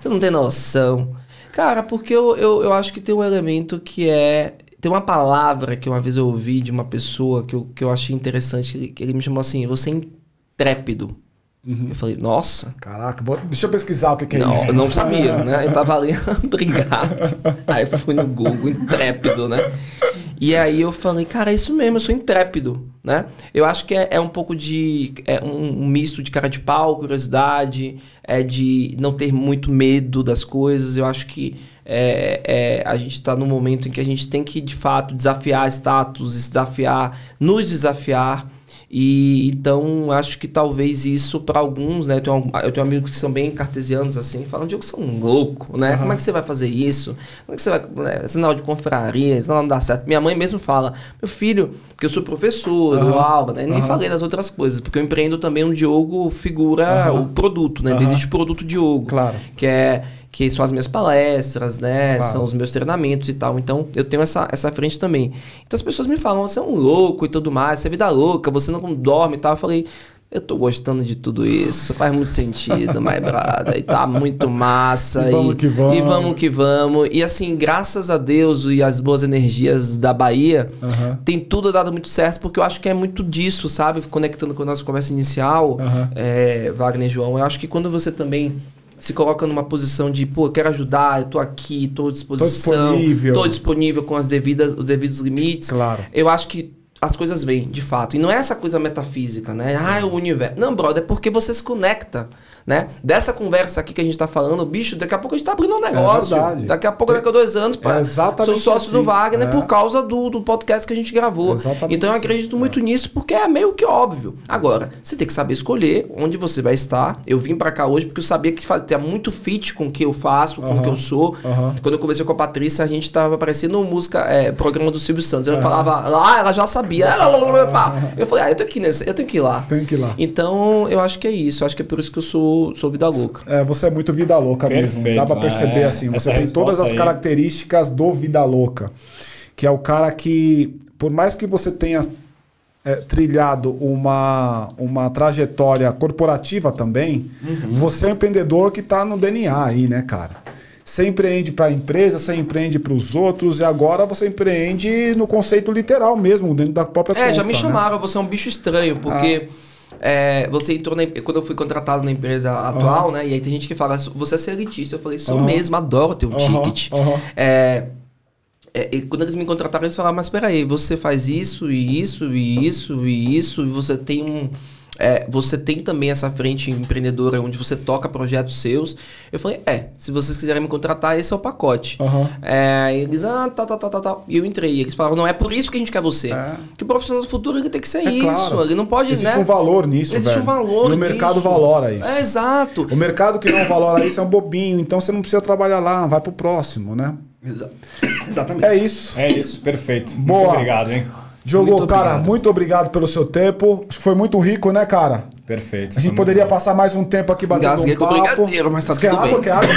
Você não tem noção. Cara, porque eu, eu, eu acho que tem um elemento que é. Tem uma palavra que uma vez eu ouvi de uma pessoa que eu, que eu achei interessante, que ele me chamou assim: você é intrépido. Uhum. Eu falei, nossa. Caraca, deixa eu pesquisar o que, que é não, isso. Eu não sabia, né? Eu tava ali, obrigado. Aí fui no Google, intrépido, né? E aí eu falei, cara, é isso mesmo, eu sou intrépido, né? Eu acho que é, é um pouco de. É um, um, misto de cara de pau, curiosidade, é de não ter muito medo das coisas. Eu acho que é, é, a gente está num momento em que a gente tem que, de fato, desafiar status, desafiar, nos desafiar. E então acho que talvez isso para alguns, né? Eu tenho, eu tenho amigos que são bem cartesianos assim, falam de que são um louco, né? Uhum. Como é que você vai fazer isso? Como é que você vai. Né? Sinal de confraria, isso não dá certo. Minha mãe mesmo fala, meu filho, porque eu sou professor, uhum. dou aula, né? Nem uhum. falei das outras coisas, porque eu empreendo também um Diogo figura o produto, né? Existe o produto Diogo. Claro. Que é que são as minhas palestras, né? Claro. São os meus treinamentos e tal. Então, eu tenho essa, essa frente também. Então, as pessoas me falam, você é um louco e tudo mais, você é vida louca, você não dorme e tal. Eu falei, eu tô gostando de tudo isso, faz muito sentido, my brother. E tá muito massa. E vamos e, que vamos. E vamos que vamos. E assim, graças a Deus e as boas energias da Bahia, uhum. tem tudo dado muito certo, porque eu acho que é muito disso, sabe? Conectando com a nossa conversa inicial, uhum. é, Wagner e João, eu acho que quando você também se coloca numa posição de, pô, eu quero ajudar, eu tô aqui, tô à disposição, tô disponível, tô disponível com as devidas, os devidos limites. Claro. Eu acho que as coisas vêm, de fato. E não é essa coisa metafísica, né? Ah, é o universo. Não, brother, é porque você se conecta né? Dessa conversa aqui que a gente está falando, bicho, daqui a pouco a gente está abrindo um é negócio. É daqui a pouco, daqui a dois anos, pá, é sou sócio assim. do Wagner é. por causa do, do podcast que a gente gravou. Exatamente então eu assim. acredito muito é. nisso porque é meio que óbvio. Agora, você tem que saber escolher onde você vai estar. Eu vim para cá hoje porque eu sabia que tinha muito fit com o que eu faço, com o que eu sou. Quando eu conversei com a Patrícia, a gente estava aparecendo música, é, programa do Silvio Santos. Eu falava, ah, ela já sabia. Eu falei, ah, eu tenho que ir nesse, eu tenho que ir lá. Tem que ir lá. Então, eu acho que é isso. Eu acho que é por isso que eu sou, sou vida louca louca. É, você é muito vida louca Perfeito, mesmo. Dá pra perceber é, assim. Você tem todas as aí. características do vida louca. Que é o cara que, por mais que você tenha é, trilhado uma, uma trajetória corporativa também, uhum. você é um empreendedor que está no DNA aí, né, cara? Você empreende para a empresa, você empreende para os outros e agora você empreende no conceito literal mesmo, dentro da própria É, já me né? chamaram, você é um bicho estranho, porque ah. É, você entrou na, quando eu fui contratado na empresa atual, uhum. né? E aí tem gente que fala, você é elitista. Eu falei, sou uhum. mesmo, adoro ter um uhum. ticket. É, é, quando eles me contrataram, eles falaram, mas peraí, você faz isso e isso e isso e isso, e você tem um. É, você tem também essa frente empreendedora onde você toca projetos seus. Eu falei, é, se vocês quiserem me contratar, esse é o pacote. Aham. É, eles, ah, tá, tá, tá, tá, tá. E eu entrei. Eles falaram, não é por isso que a gente quer você. É. Que o profissional do futuro ele tem que ser É isso. claro. Ele não pode, Existe né? um valor nisso, Existe velho. um valor E o mercado nisso. valora isso. É, exato. O mercado que não valora isso é um bobinho, então você não precisa trabalhar lá, vai pro próximo, né? Exatamente. É isso. É isso, perfeito. Boa. Muito obrigado, hein? Diogo, Muito cara, obrigado. muito obrigado pelo seu tempo. Acho que foi muito rico, né, cara? Perfeito. A gente poderia bom. passar mais um tempo aqui batendo Engasguei um com papo. brigadeiro, mas tá Você quer tudo água? bem. Quer água?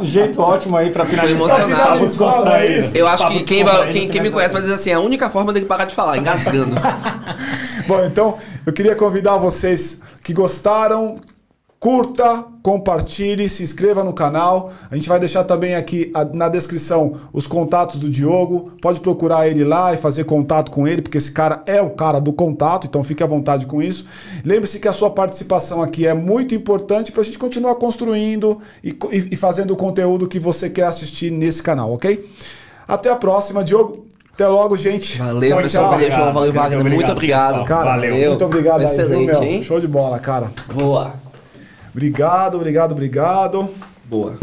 Um jeito ótimo aí pra finalizar. emocionado. Descontraído. Eu acho que quem, quem, quem me conhece vai dizer assim, a única forma dele parar de falar, engasgando. Bom, então eu queria convidar vocês que gostaram, curta, compartilhe, se inscreva no canal. A gente vai deixar também aqui a- na descrição os contatos do Diogo. Pode procurar ele lá e fazer contato com ele, porque esse cara é o cara do contato, então fique à vontade com isso. Lembre-se que a sua participação aqui é muito importante para a gente continuar construindo e, e- e fazendo o conteúdo que você quer assistir nesse canal, ok? Até a próxima, Diogo. Até logo, gente. Valeu, Tchau, pessoal. tchau. Valeu, João. Valeu, Obrigado, Wagner. Muito obrigado. Cara, Valeu. muito obrigado aí, viu, Excelente, meu? hein? Show de bola, cara. Boa. Obrigado, obrigado, obrigado. Boa.